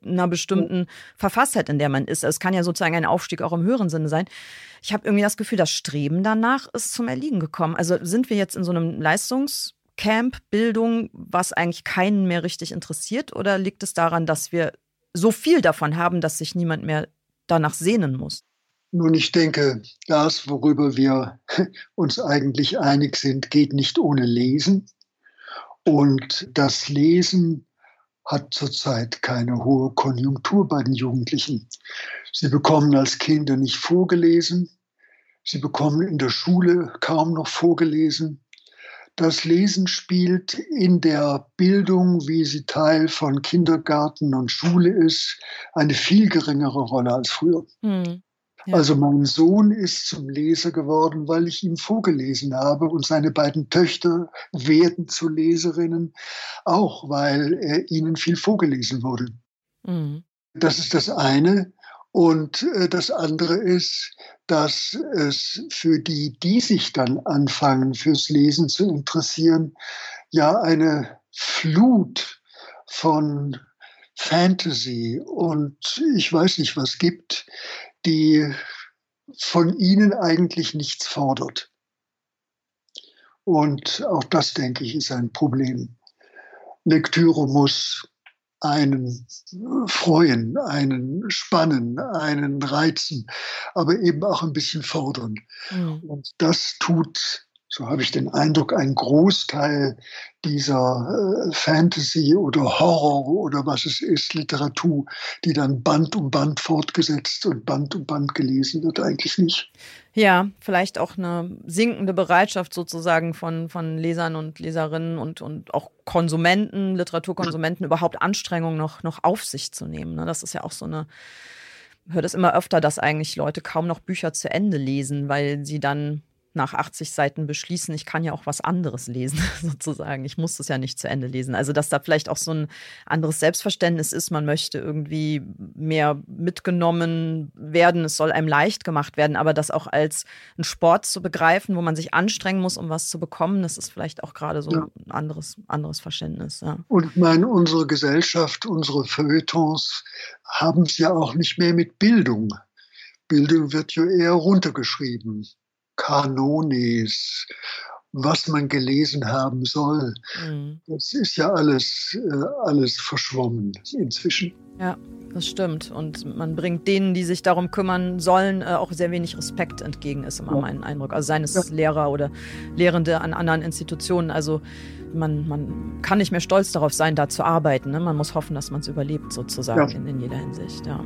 einer bestimmten Verfasstheit, in der man ist. Es kann ja sozusagen ein Aufstieg auch im höheren Sinne sein. Ich habe irgendwie das Gefühl, das Streben danach ist zum Erliegen gekommen. Also sind wir jetzt in so einem Leistungscamp, Bildung, was eigentlich keinen mehr richtig interessiert? Oder liegt es daran, dass wir so viel davon haben, dass sich niemand mehr danach sehnen muss? Nun, ich denke, das, worüber wir (laughs) uns eigentlich einig sind, geht nicht ohne Lesen. Und das Lesen hat zurzeit keine hohe Konjunktur bei den Jugendlichen. Sie bekommen als Kinder nicht vorgelesen. Sie bekommen in der Schule kaum noch vorgelesen. Das Lesen spielt in der Bildung, wie sie Teil von Kindergarten und Schule ist, eine viel geringere Rolle als früher. Hm. Also mein Sohn ist zum Leser geworden, weil ich ihm vorgelesen habe und seine beiden Töchter werden zu Leserinnen, auch weil er ihnen viel vorgelesen wurde. Mhm. Das ist das eine. Und äh, das andere ist, dass es für die, die sich dann anfangen, fürs Lesen zu interessieren, ja eine Flut von Fantasy und ich weiß nicht was gibt, die von ihnen eigentlich nichts fordert. Und auch das, denke ich, ist ein Problem. Lektüre muss einen freuen, einen spannen, einen reizen, aber eben auch ein bisschen fordern. Mhm. Und das tut so habe ich den Eindruck, ein Großteil dieser äh, Fantasy oder Horror oder was es ist, Literatur, die dann Band um Band fortgesetzt und Band um Band gelesen wird, eigentlich nicht. Ja, vielleicht auch eine sinkende Bereitschaft sozusagen von, von Lesern und Leserinnen und, und auch Konsumenten, Literaturkonsumenten, überhaupt Anstrengungen noch, noch auf sich zu nehmen. Ne? Das ist ja auch so eine höre das immer öfter, dass eigentlich Leute kaum noch Bücher zu Ende lesen, weil sie dann nach 80 Seiten beschließen, ich kann ja auch was anderes lesen, (laughs) sozusagen. Ich muss es ja nicht zu Ende lesen. Also, dass da vielleicht auch so ein anderes Selbstverständnis ist, man möchte irgendwie mehr mitgenommen werden, es soll einem leicht gemacht werden, aber das auch als ein Sport zu begreifen, wo man sich anstrengen muss, um was zu bekommen, das ist vielleicht auch gerade so ja. ein anderes, anderes Verständnis. Ja. Und ich meine, unsere Gesellschaft, unsere Feuilletons haben es ja auch nicht mehr mit Bildung. Bildung wird ja eher runtergeschrieben. Kanonis, was man gelesen haben soll. Mhm. Das ist ja alles, äh, alles verschwommen inzwischen. Ja, das stimmt. Und man bringt denen, die sich darum kümmern sollen, äh, auch sehr wenig Respekt entgegen, ist immer ja. mein Eindruck. Also seien es ja. Lehrer oder Lehrende an anderen Institutionen. Also man, man kann nicht mehr stolz darauf sein, da zu arbeiten. Ne? Man muss hoffen, dass man es überlebt, sozusagen, ja. in, in jeder Hinsicht. Ja.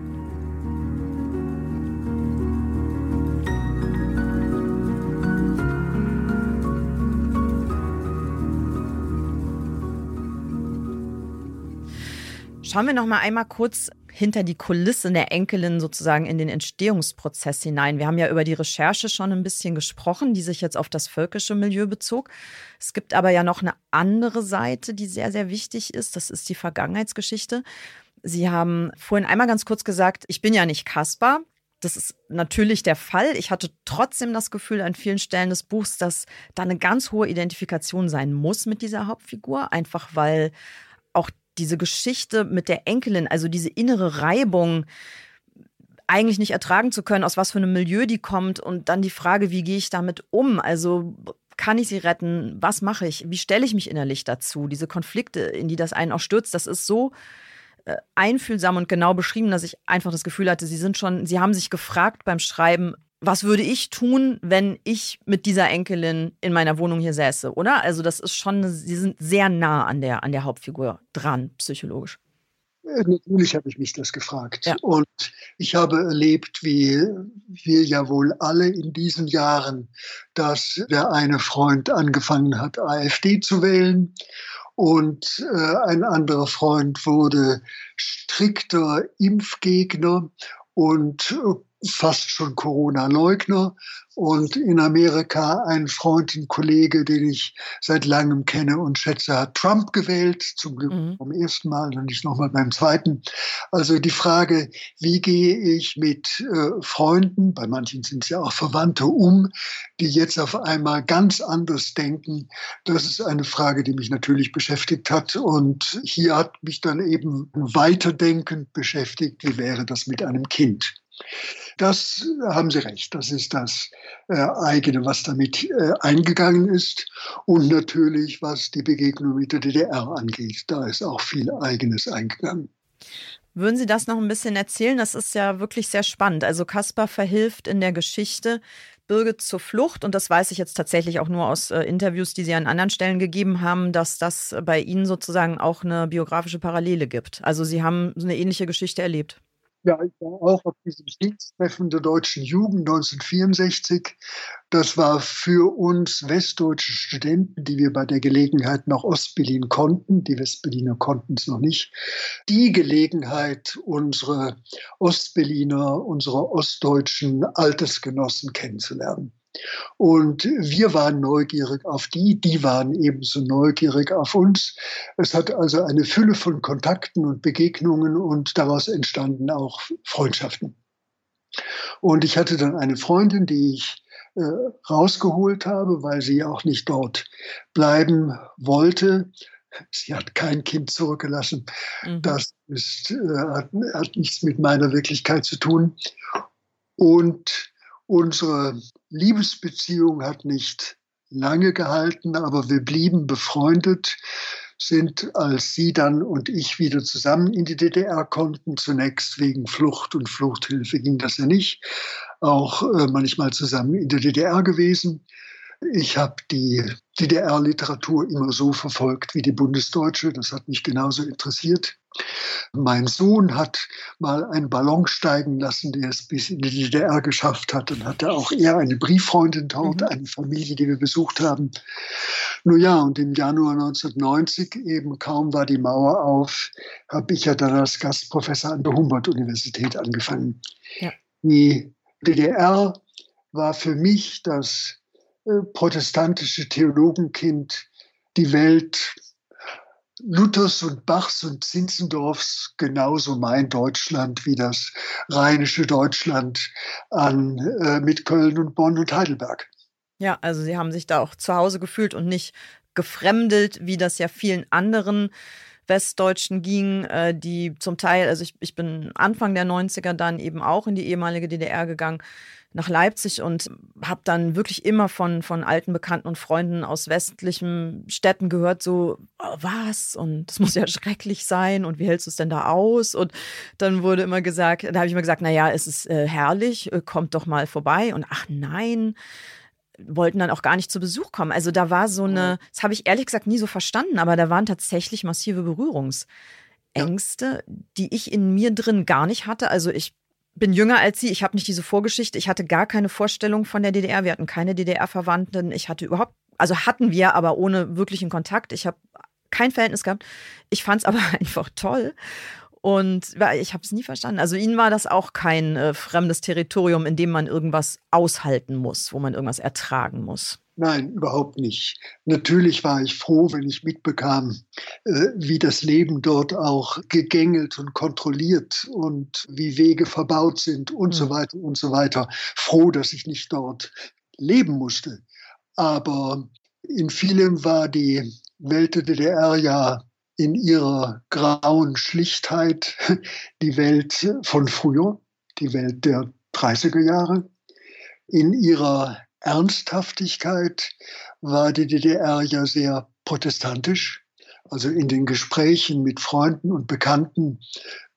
Schauen wir noch mal einmal kurz hinter die Kulissen der Enkelin sozusagen in den Entstehungsprozess hinein. Wir haben ja über die Recherche schon ein bisschen gesprochen, die sich jetzt auf das völkische Milieu bezog. Es gibt aber ja noch eine andere Seite, die sehr, sehr wichtig ist. Das ist die Vergangenheitsgeschichte. Sie haben vorhin einmal ganz kurz gesagt, ich bin ja nicht Kaspar. Das ist natürlich der Fall. Ich hatte trotzdem das Gefühl an vielen Stellen des Buchs, dass da eine ganz hohe Identifikation sein muss mit dieser Hauptfigur, einfach weil diese Geschichte mit der Enkelin, also diese innere Reibung, eigentlich nicht ertragen zu können, aus was für einem Milieu die kommt und dann die Frage, wie gehe ich damit um? Also kann ich sie retten? Was mache ich? Wie stelle ich mich innerlich dazu? Diese Konflikte, in die das einen auch stürzt, das ist so äh, einfühlsam und genau beschrieben, dass ich einfach das Gefühl hatte, sie sind schon, sie haben sich gefragt beim Schreiben, was würde ich tun, wenn ich mit dieser Enkelin in meiner Wohnung hier säße, oder? Also das ist schon, sie sind sehr nah an der, an der Hauptfigur dran, psychologisch. Äh, natürlich habe ich mich das gefragt. Ja. Und ich habe erlebt, wie wir ja wohl alle in diesen Jahren, dass der eine Freund angefangen hat, AfD zu wählen und äh, ein anderer Freund wurde strikter Impfgegner und fast schon Corona-Leugner und in Amerika ein Freund, ein Kollege, den ich seit langem kenne und schätze, hat Trump gewählt, zum Glück mhm. beim ersten Mal und nicht nochmal beim zweiten. Also die Frage, wie gehe ich mit äh, Freunden, bei manchen sind es ja auch Verwandte, um, die jetzt auf einmal ganz anders denken, das ist eine Frage, die mich natürlich beschäftigt hat. Und hier hat mich dann eben weiterdenkend beschäftigt, wie wäre das mit einem Kind. Das haben Sie recht. Das ist das äh, eigene, was damit äh, eingegangen ist. Und natürlich, was die Begegnung mit der DDR angeht. Da ist auch viel eigenes eingegangen. Würden Sie das noch ein bisschen erzählen? Das ist ja wirklich sehr spannend. Also Kaspar verhilft in der Geschichte Birgit zur Flucht. Und das weiß ich jetzt tatsächlich auch nur aus äh, Interviews, die Sie an anderen Stellen gegeben haben, dass das bei Ihnen sozusagen auch eine biografische Parallele gibt. Also Sie haben eine ähnliche Geschichte erlebt. Ja, ich war auch auf diesem Kriegstreffen der deutschen Jugend 1964. Das war für uns westdeutsche Studenten, die wir bei der Gelegenheit nach Ostberlin konnten, die Westberliner konnten es noch nicht, die Gelegenheit, unsere Ostberliner, unsere ostdeutschen Altersgenossen kennenzulernen. Und wir waren neugierig auf die, die waren ebenso neugierig auf uns. Es hat also eine Fülle von Kontakten und Begegnungen und daraus entstanden auch Freundschaften. Und ich hatte dann eine Freundin, die ich äh, rausgeholt habe, weil sie auch nicht dort bleiben wollte. Sie hat kein Kind zurückgelassen. Mhm. Das ist, äh, hat, hat nichts mit meiner Wirklichkeit zu tun. Und Unsere Liebesbeziehung hat nicht lange gehalten, aber wir blieben befreundet, sind, als sie dann und ich wieder zusammen in die DDR konnten, zunächst wegen Flucht und Fluchthilfe ging das ja nicht, auch äh, manchmal zusammen in der DDR gewesen. Ich habe die DDR-Literatur immer so verfolgt wie die bundesdeutsche. Das hat mich genauso interessiert. Mein Sohn hat mal einen Ballon steigen lassen, der es bis in die DDR geschafft hat. Und hatte auch er eine Brieffreundin dort, mhm. eine Familie, die wir besucht haben. Nun ja, und im Januar 1990, eben kaum war die Mauer auf, habe ich ja dann als Gastprofessor an der Humboldt-Universität angefangen. Ja. Die DDR war für mich das äh, protestantische Theologenkind, die Welt Luthers und Bachs und Zinzendorfs genauso mein Deutschland wie das rheinische Deutschland an, äh, mit Köln und Bonn und Heidelberg. Ja, also Sie haben sich da auch zu Hause gefühlt und nicht gefremdelt, wie das ja vielen anderen Westdeutschen ging, äh, die zum Teil, also ich, ich bin Anfang der 90er dann eben auch in die ehemalige DDR gegangen, nach Leipzig und habe dann wirklich immer von, von alten Bekannten und Freunden aus westlichen Städten gehört, so, oh, was? Und das muss ja schrecklich sein und wie hältst du es denn da aus? Und dann wurde immer gesagt, da habe ich immer gesagt, naja, es ist äh, herrlich, äh, kommt doch mal vorbei. Und ach nein, wollten dann auch gar nicht zu Besuch kommen. Also da war so eine, das habe ich ehrlich gesagt nie so verstanden, aber da waren tatsächlich massive Berührungsängste, die ich in mir drin gar nicht hatte. Also ich bin jünger als sie, ich habe nicht diese Vorgeschichte, ich hatte gar keine Vorstellung von der DDR, wir hatten keine DDR-Verwandten, ich hatte überhaupt, also hatten wir, aber ohne wirklichen Kontakt. Ich habe kein Verhältnis gehabt. Ich fand es (laughs) aber einfach toll. Und ich habe es nie verstanden. Also ihnen war das auch kein äh, fremdes Territorium, in dem man irgendwas aushalten muss, wo man irgendwas ertragen muss. Nein, überhaupt nicht. Natürlich war ich froh, wenn ich mitbekam, äh, wie das Leben dort auch gegängelt und kontrolliert und wie Wege verbaut sind und mhm. so weiter und so weiter. Froh, dass ich nicht dort leben musste. Aber in vielem war die Welt der DDR ja in ihrer grauen Schlichtheit (laughs) die Welt von früher, die Welt der 30er Jahre. In ihrer Ernsthaftigkeit war die DDR ja sehr protestantisch. Also in den Gesprächen mit Freunden und Bekannten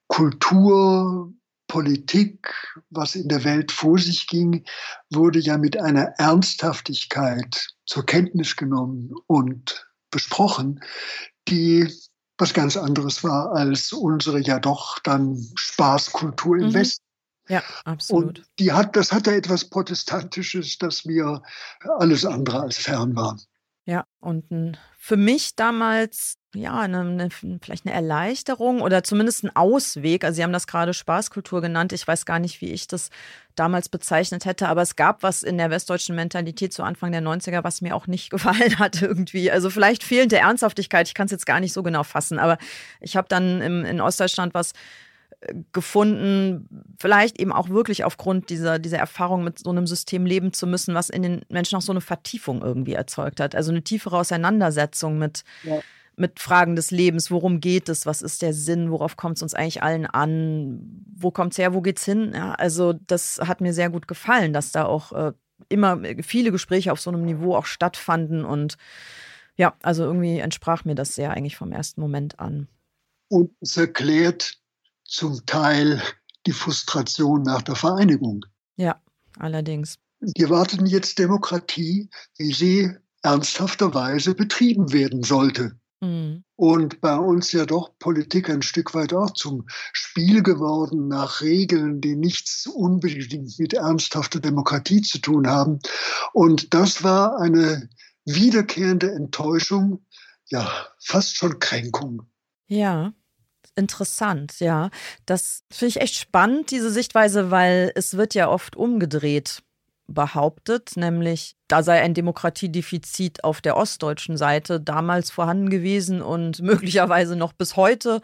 Kultur, Politik, was in der Welt vor sich ging, wurde ja mit einer Ernsthaftigkeit zur Kenntnis genommen und besprochen, die was ganz anderes war als unsere ja doch dann Spaßkultur im mhm. Westen. Ja, absolut. Und die hat, das hatte etwas Protestantisches, das mir alles andere als fern war. Ja, und ein, für mich damals, ja, eine, eine, vielleicht eine Erleichterung oder zumindest ein Ausweg. Also Sie haben das gerade Spaßkultur genannt. Ich weiß gar nicht, wie ich das damals bezeichnet hätte, aber es gab was in der westdeutschen Mentalität zu Anfang der 90er, was mir auch nicht (laughs) gefallen hat irgendwie. Also vielleicht fehlende Ernsthaftigkeit, ich kann es jetzt gar nicht so genau fassen, aber ich habe dann im, in Ostdeutschland was gefunden, vielleicht eben auch wirklich aufgrund dieser, dieser Erfahrung mit so einem System leben zu müssen, was in den Menschen auch so eine Vertiefung irgendwie erzeugt hat. Also eine tiefere Auseinandersetzung mit, ja. mit Fragen des Lebens. Worum geht es? Was ist der Sinn? Worauf kommt es uns eigentlich allen an? Wo kommt es her? Wo geht's hin? Ja, also das hat mir sehr gut gefallen, dass da auch äh, immer viele Gespräche auf so einem Niveau auch stattfanden und ja, also irgendwie entsprach mir das sehr eigentlich vom ersten Moment an. Und es erklärt zum Teil die Frustration nach der Vereinigung. Ja, allerdings. Wir warten jetzt Demokratie, wie sie ernsthafterweise betrieben werden sollte. Mhm. Und bei uns ja doch Politik ein Stück weit auch zum Spiel geworden nach Regeln, die nichts unbedingt mit ernsthafter Demokratie zu tun haben. Und das war eine wiederkehrende Enttäuschung, ja, fast schon Kränkung. Ja, interessant, ja. Das finde ich echt spannend, diese Sichtweise, weil es wird ja oft umgedreht behauptet, nämlich da sei ein Demokratiedefizit auf der ostdeutschen Seite damals vorhanden gewesen und (laughs) möglicherweise noch bis heute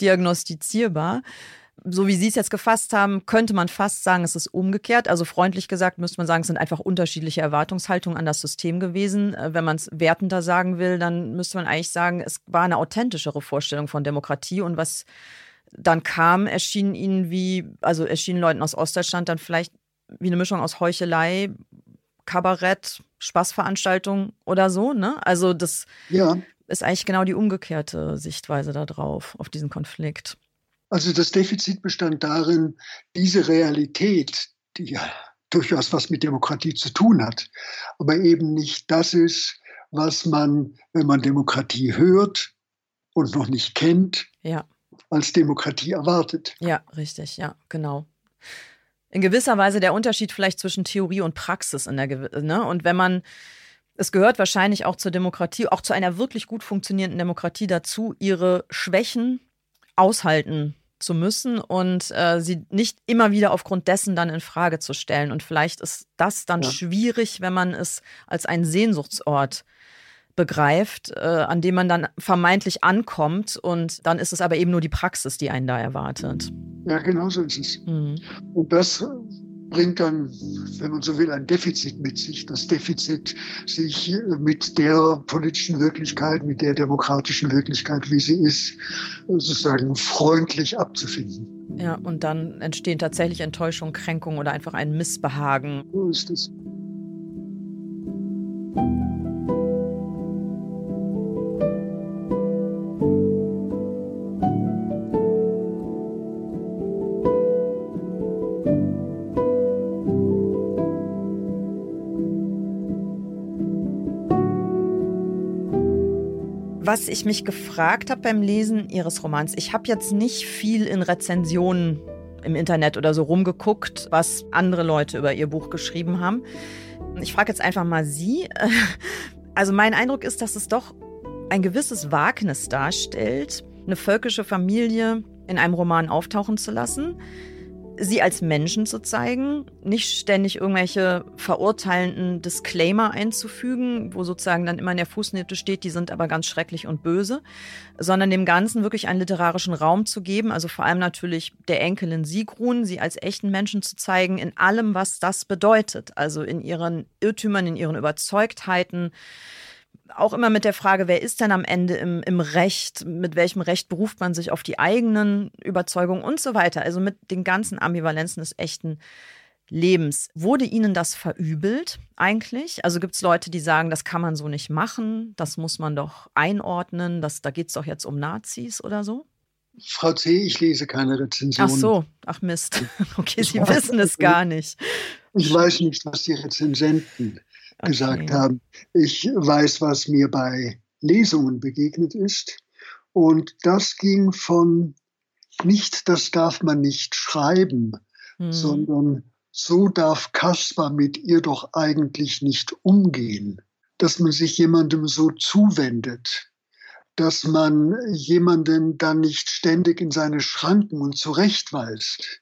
diagnostizierbar so wie Sie es jetzt gefasst haben, könnte man fast sagen, es ist umgekehrt. Also freundlich gesagt müsste man sagen, es sind einfach unterschiedliche Erwartungshaltungen an das System gewesen. Äh, wenn man es wertender sagen will, dann müsste man eigentlich sagen, es war eine authentischere Vorstellung von Demokratie und was dann kam, erschien ihnen wie, also erschienen Leuten aus Ostdeutschland dann vielleicht wie eine Mischung aus Heuchelei, Kabarett, Spaßveranstaltung oder so, ne? Also das ja. ist eigentlich genau die umgekehrte Sichtweise darauf, auf diesen Konflikt. Also das Defizit bestand darin, diese Realität, die ja durchaus was mit Demokratie zu tun hat, aber eben nicht das ist, was man, wenn man Demokratie hört und noch nicht kennt, ja. als Demokratie erwartet. Ja, richtig, ja, genau. In gewisser Weise der Unterschied vielleicht zwischen Theorie und Praxis in der ne? Und wenn man es gehört wahrscheinlich auch zur Demokratie, auch zu einer wirklich gut funktionierenden Demokratie dazu, ihre Schwächen aushalten zu müssen und äh, sie nicht immer wieder aufgrund dessen dann in Frage zu stellen. Und vielleicht ist das dann ja. schwierig, wenn man es als einen Sehnsuchtsort begreift, äh, an dem man dann vermeintlich ankommt und dann ist es aber eben nur die Praxis, die einen da erwartet. Ja, genau so ist es. Mhm. Und das bringt dann, wenn man so will, ein Defizit mit sich. Das Defizit, sich mit der politischen Wirklichkeit, mit der demokratischen Wirklichkeit, wie sie ist, sozusagen freundlich abzufinden. Ja, und dann entstehen tatsächlich Enttäuschung, Kränkung oder einfach ein Missbehagen. So ist es. Was ich mich gefragt habe beim Lesen Ihres Romans, ich habe jetzt nicht viel in Rezensionen im Internet oder so rumgeguckt, was andere Leute über Ihr Buch geschrieben haben. Ich frage jetzt einfach mal Sie. (laughs) Also mein Eindruck ist, dass es doch ein gewisses Wagnis darstellt, eine völkische Familie in einem Roman auftauchen zu lassen sie als Menschen zu zeigen, nicht ständig irgendwelche verurteilenden Disclaimer einzufügen, wo sozusagen dann immer in der Fußnote steht, die sind aber ganz schrecklich und böse, sondern dem Ganzen wirklich einen literarischen Raum zu geben, also vor allem natürlich der Enkelin Sigrun, sie als echten Menschen zu zeigen, in allem, was das bedeutet, also in ihren Irrtümern, in ihren Überzeugtheiten, auch immer mit der Frage, wer ist denn am Ende im, im Recht, mit welchem Recht beruft man sich auf die eigenen Überzeugungen und so weiter. Also mit den ganzen Ambivalenzen des echten Lebens. Wurde Ihnen das verübelt eigentlich? Also gibt es Leute, die sagen, das kann man so nicht machen, das muss man doch einordnen, das, da geht es doch jetzt um Nazis oder so? Frau C., ich lese keine Rezension. Ach so, ach Mist. (laughs) Okay, Sie wissen es gar nicht. Ich weiß nicht, was die Rezensenten okay. gesagt haben. Ich weiß, was mir bei Lesungen begegnet ist. Und das ging von nicht, das darf man nicht schreiben, mhm. sondern so darf Kaspar mit ihr doch eigentlich nicht umgehen. dass man sich jemandem so zuwendet, dass man jemanden dann nicht ständig in seine Schranken und zurechtweist.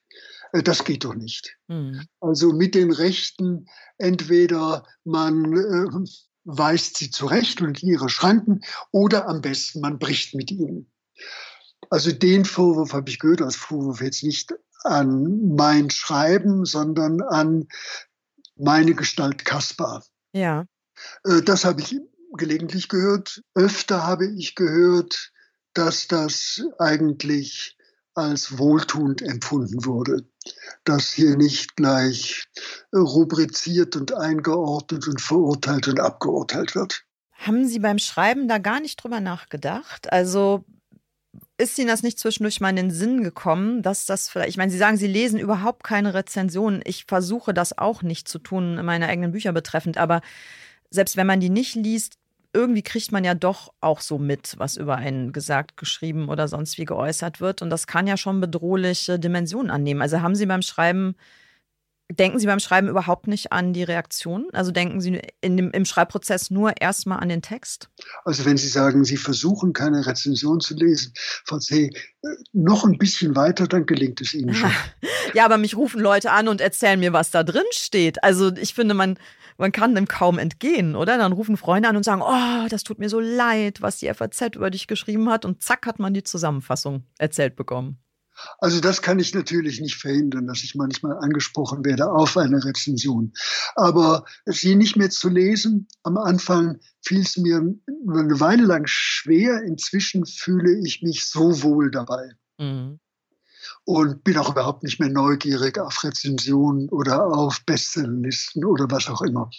Äh, das geht doch nicht. Mhm. Also mit den Rechten entweder man äh, weist sie zurecht und in ihre Schranken oder am besten man bricht mit ihnen. Also den Vorwurf habe ich gehört als Vorwurf jetzt nicht an mein Schreiben, sondern an meine Gestalt Kaspar. Ja. Äh, das habe ich gelegentlich gehört. Öfter habe ich gehört, dass das eigentlich als wohltuend empfunden wurde, dass hier nicht gleich rubriziert und eingeordnet und verurteilt und abgeurteilt wird. Haben Sie beim Schreiben da gar nicht drüber nachgedacht? Also ist Ihnen das nicht zwischendurch mal in den Sinn gekommen, dass das vielleicht, ich meine, Sie sagen, Sie lesen überhaupt keine Rezensionen. Ich versuche das auch nicht zu tun, meine eigenen Bücher betreffend, aber selbst wenn man die nicht liest, irgendwie kriegt man ja doch auch so mit, was über einen gesagt, geschrieben oder sonst wie geäußert wird. Und das kann ja schon bedrohliche Dimensionen annehmen. Also haben Sie beim Schreiben Denken Sie beim Schreiben überhaupt nicht an die Reaktion? Also denken Sie dem, im Schreibprozess nur erstmal an den Text? Also wenn Sie sagen, Sie versuchen keine Rezension zu lesen, Frau C., noch ein bisschen weiter, dann gelingt es Ihnen schon. (laughs) ja, aber mich rufen Leute an und erzählen mir, was da drin steht. Also ich finde, man, man kann dem kaum entgehen, oder? Dann rufen Freunde an und sagen, oh, das tut mir so leid, was die FAZ über dich geschrieben hat. Und zack, hat man die Zusammenfassung erzählt bekommen. Also das kann ich natürlich nicht verhindern, dass ich manchmal angesprochen werde auf eine Rezension. Aber sie nicht mehr zu lesen, am Anfang fiel es mir eine Weile lang schwer. Inzwischen fühle ich mich so wohl dabei. Mhm. Und bin auch überhaupt nicht mehr neugierig auf Rezensionen oder auf Bestsellerlisten oder was auch immer.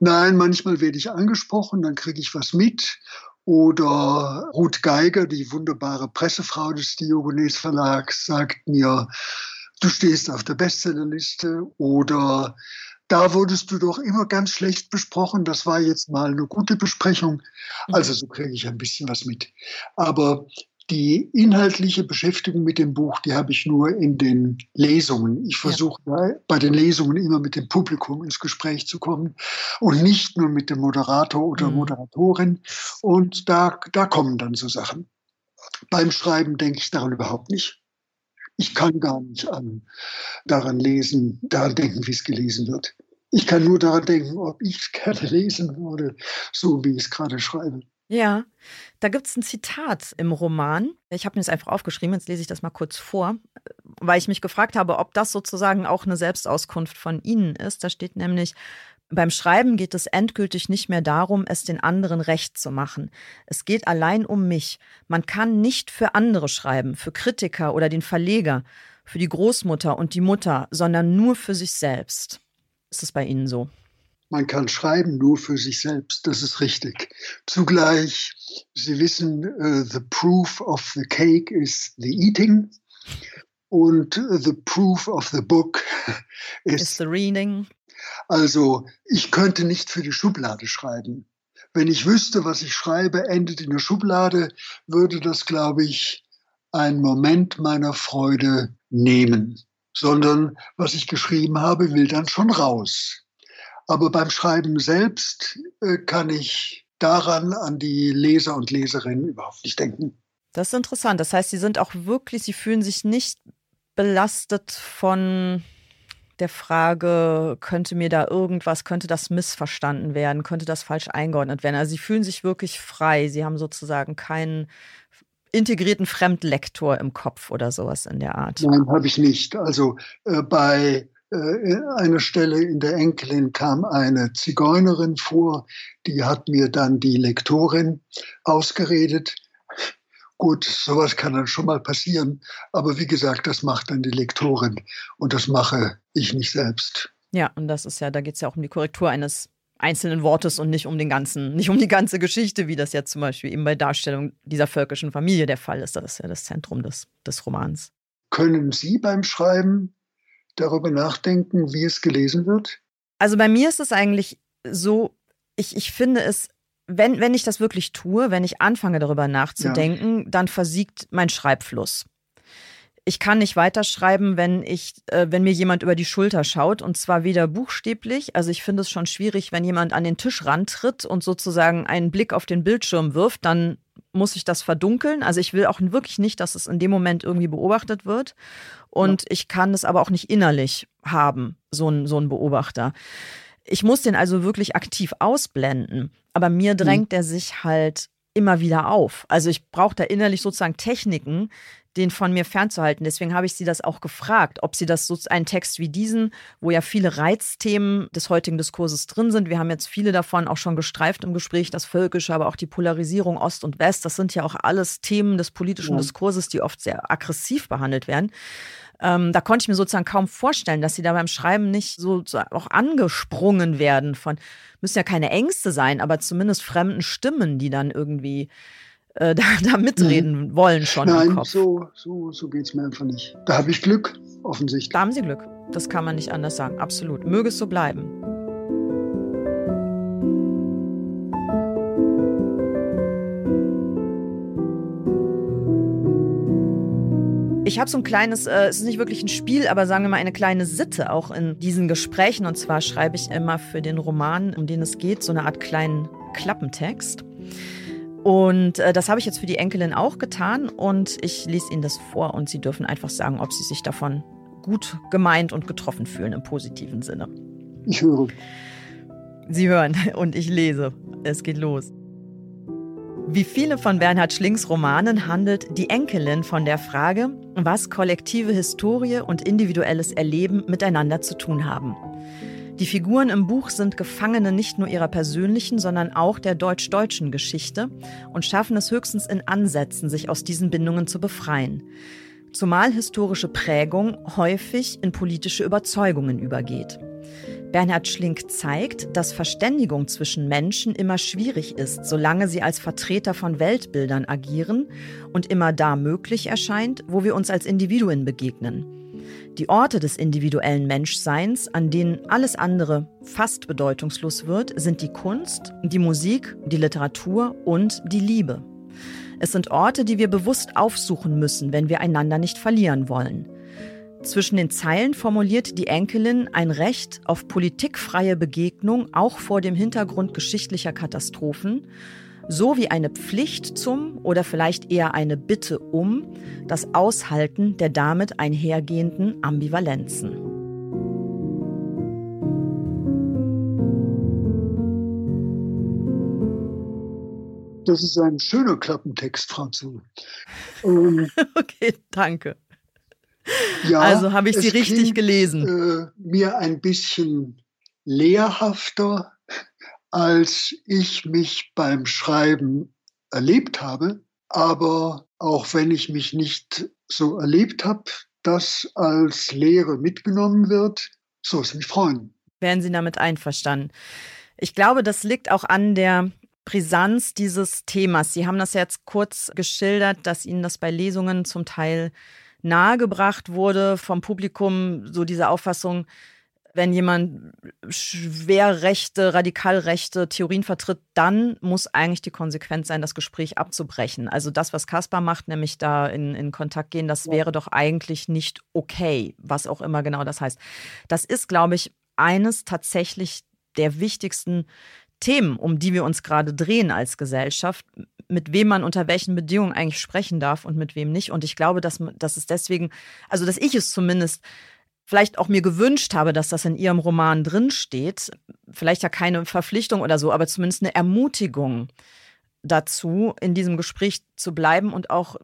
Nein, manchmal werde ich angesprochen, dann kriege ich was mit oder Ruth Geiger, die wunderbare Pressefrau des Diogenes Verlags, sagt mir, du stehst auf der Bestsellerliste oder da wurdest du doch immer ganz schlecht besprochen. Das war jetzt mal eine gute Besprechung. Also so kriege ich ein bisschen was mit. Aber die inhaltliche Beschäftigung mit dem Buch, die habe ich nur in den Lesungen. Ich versuche ja. bei den Lesungen immer mit dem Publikum ins Gespräch zu kommen und nicht nur mit dem Moderator oder mhm. Moderatorin. Und da, da kommen dann so Sachen. Beim Schreiben denke ich daran überhaupt nicht. Ich kann gar nicht an, daran lesen, daran denken, wie es gelesen wird. Ich kann nur daran denken, ob ich es (laughs) gerne lesen würde, so wie ich es gerade schreibe. Ja, da gibt es ein Zitat im Roman. Ich habe mir das einfach aufgeschrieben, jetzt lese ich das mal kurz vor, weil ich mich gefragt habe, ob das sozusagen auch eine Selbstauskunft von Ihnen ist. Da steht nämlich, beim Schreiben geht es endgültig nicht mehr darum, es den anderen recht zu machen. Es geht allein um mich. Man kann nicht für andere schreiben, für Kritiker oder den Verleger, für die Großmutter und die Mutter, sondern nur für sich selbst. Ist es bei Ihnen so? Man kann schreiben nur für sich selbst, das ist richtig. Zugleich, Sie wissen, uh, the proof of the cake is the eating und uh, the proof of the book (laughs) is, is the reading. Also, ich könnte nicht für die Schublade schreiben. Wenn ich wüsste, was ich schreibe, endet in der Schublade, würde das, glaube ich, einen Moment meiner Freude nehmen. Sondern was ich geschrieben habe, will dann schon raus. Aber beim Schreiben selbst äh, kann ich daran an die Leser und Leserinnen überhaupt nicht denken. Das ist interessant. Das heißt, Sie sind auch wirklich, Sie fühlen sich nicht belastet von der Frage, könnte mir da irgendwas, könnte das missverstanden werden, könnte das falsch eingeordnet werden. Also Sie fühlen sich wirklich frei. Sie haben sozusagen keinen integrierten Fremdlektor im Kopf oder sowas in der Art. Nein, habe ich nicht. Also äh, bei eine Stelle in der Enkelin kam eine Zigeunerin vor, die hat mir dann die Lektorin ausgeredet. Gut, sowas kann dann schon mal passieren, aber wie gesagt, das macht dann die Lektorin und das mache ich nicht selbst. Ja, und das ist ja, da geht es ja auch um die Korrektur eines einzelnen Wortes und nicht um den ganzen, nicht um die ganze Geschichte, wie das jetzt zum Beispiel eben bei Darstellung dieser völkischen Familie der Fall ist. Das ist ja das Zentrum des, des Romans. Können Sie beim Schreiben darüber nachdenken, wie es gelesen wird? Also bei mir ist es eigentlich so, ich, ich finde es, wenn, wenn ich das wirklich tue, wenn ich anfange darüber nachzudenken, ja. dann versiegt mein Schreibfluss. ich kann nicht weiterschreiben, wenn ich, äh, wenn mir jemand über die Schulter schaut und zwar weder buchstäblich. Also ich finde es schon schwierig, wenn jemand an den Tisch rantritt und sozusagen einen Blick auf den Bildschirm wirft, dann muss ich das verdunkeln. Also ich will auch wirklich nicht, dass es in dem Moment irgendwie beobachtet wird. Und ja. ich kann es aber auch nicht innerlich haben, so ein, so ein Beobachter. Ich muss den also wirklich aktiv ausblenden. Aber mir mhm. drängt mhm. er sich halt immer wieder auf. Also ich brauche da innerlich sozusagen Techniken, den von mir fernzuhalten. Deswegen habe ich sie das auch gefragt, ob sie das so einen Text wie diesen, wo ja viele Reizthemen des heutigen Diskurses drin sind. Wir haben jetzt viele davon auch schon gestreift im Gespräch, das Völkische, aber auch die Polarisierung Ost und West. Das sind ja auch alles Themen des politischen ja. Diskurses, die oft sehr aggressiv behandelt werden. Ähm, da konnte ich mir sozusagen kaum vorstellen, dass sie da beim Schreiben nicht so, so, auch angesprungen werden von, müssen ja keine Ängste sein, aber zumindest fremden Stimmen, die dann irgendwie äh, (laughs) da, da, mitreden mhm. wollen schon Nein, im Kopf. so, so, so geht es mir einfach nicht. Da habe ich Glück, offensichtlich. Da haben Sie Glück. Das kann man nicht anders sagen. Absolut. Möge es so bleiben. Ich habe so ein kleines, äh, es ist nicht wirklich ein Spiel, aber sagen wir mal eine kleine Sitte auch in diesen Gesprächen. Und zwar schreibe ich immer für den Roman, um den es geht, so eine Art kleinen Klappentext. Und äh, das habe ich jetzt für die Enkelin auch getan und ich lese Ihnen das vor und Sie dürfen einfach sagen, ob Sie sich davon gut gemeint und getroffen fühlen im positiven Sinne. (laughs) Ich höre. Sie hören und ich lese. Es geht los. Wie viele von Bernhard Schlings Romanen handelt die Enkelin von der Frage, was kollektive Historie und individuelles Erleben miteinander zu tun haben. Die Figuren im Buch sind Gefangene nicht nur ihrer persönlichen, sondern auch der deutsch-deutschen Geschichte und schaffen es höchstens in Ansätzen, sich aus diesen Bindungen zu befreien. Zumal historische Prägung häufig in politische Überzeugungen übergeht. Bernhard Schlink zeigt, dass Verständigung zwischen Menschen immer schwierig ist, solange sie als Vertreter von Weltbildern agieren und immer da möglich erscheint, wo wir uns als Individuen begegnen. Die Orte des individuellen Menschseins, an denen alles andere fast bedeutungslos wird, sind die Kunst, die Musik, die Literatur und die Liebe. Es sind Orte, die wir bewusst aufsuchen müssen, wenn wir einander nicht verlieren wollen. Zwischen den Zeilen formuliert die Enkelin ein Recht auf politikfreie Begegnung auch vor dem Hintergrund geschichtlicher Katastrophen sowie eine Pflicht zum oder vielleicht eher eine Bitte um das Aushalten der damit einhergehenden Ambivalenzen. Das ist ein schöner Klappentext, Franzo. Ähm, (laughs) okay, danke. Ja, also habe ich sie richtig klingt, gelesen. Äh, mir ein bisschen lehrhafter als ich mich beim Schreiben erlebt habe. Aber auch wenn ich mich nicht so erlebt habe, dass als Lehre mitgenommen wird, so es mich freuen. Wären Sie damit einverstanden? Ich glaube, das liegt auch an der Brisanz dieses Themas. Sie haben das jetzt kurz geschildert, dass Ihnen das bei Lesungen zum Teil nahegebracht wurde vom Publikum, so diese Auffassung, wenn jemand schwer rechte, radikal rechte Theorien vertritt, dann muss eigentlich die Konsequenz sein, das Gespräch abzubrechen. Also das, was Kaspar macht, nämlich da in, in Kontakt gehen, das ja. wäre doch eigentlich nicht okay, was auch immer genau das heißt. Das ist, glaube ich, eines tatsächlich der wichtigsten Themen, um die wir uns gerade drehen als Gesellschaft, mit wem man unter welchen Bedingungen eigentlich sprechen darf und mit wem nicht. Und ich glaube, dass, dass es deswegen, also dass ich es zumindest vielleicht auch mir gewünscht habe, dass das in ihrem Roman drinsteht. Vielleicht ja keine Verpflichtung oder so, aber zumindest eine Ermutigung dazu, in diesem Gespräch zu bleiben und auch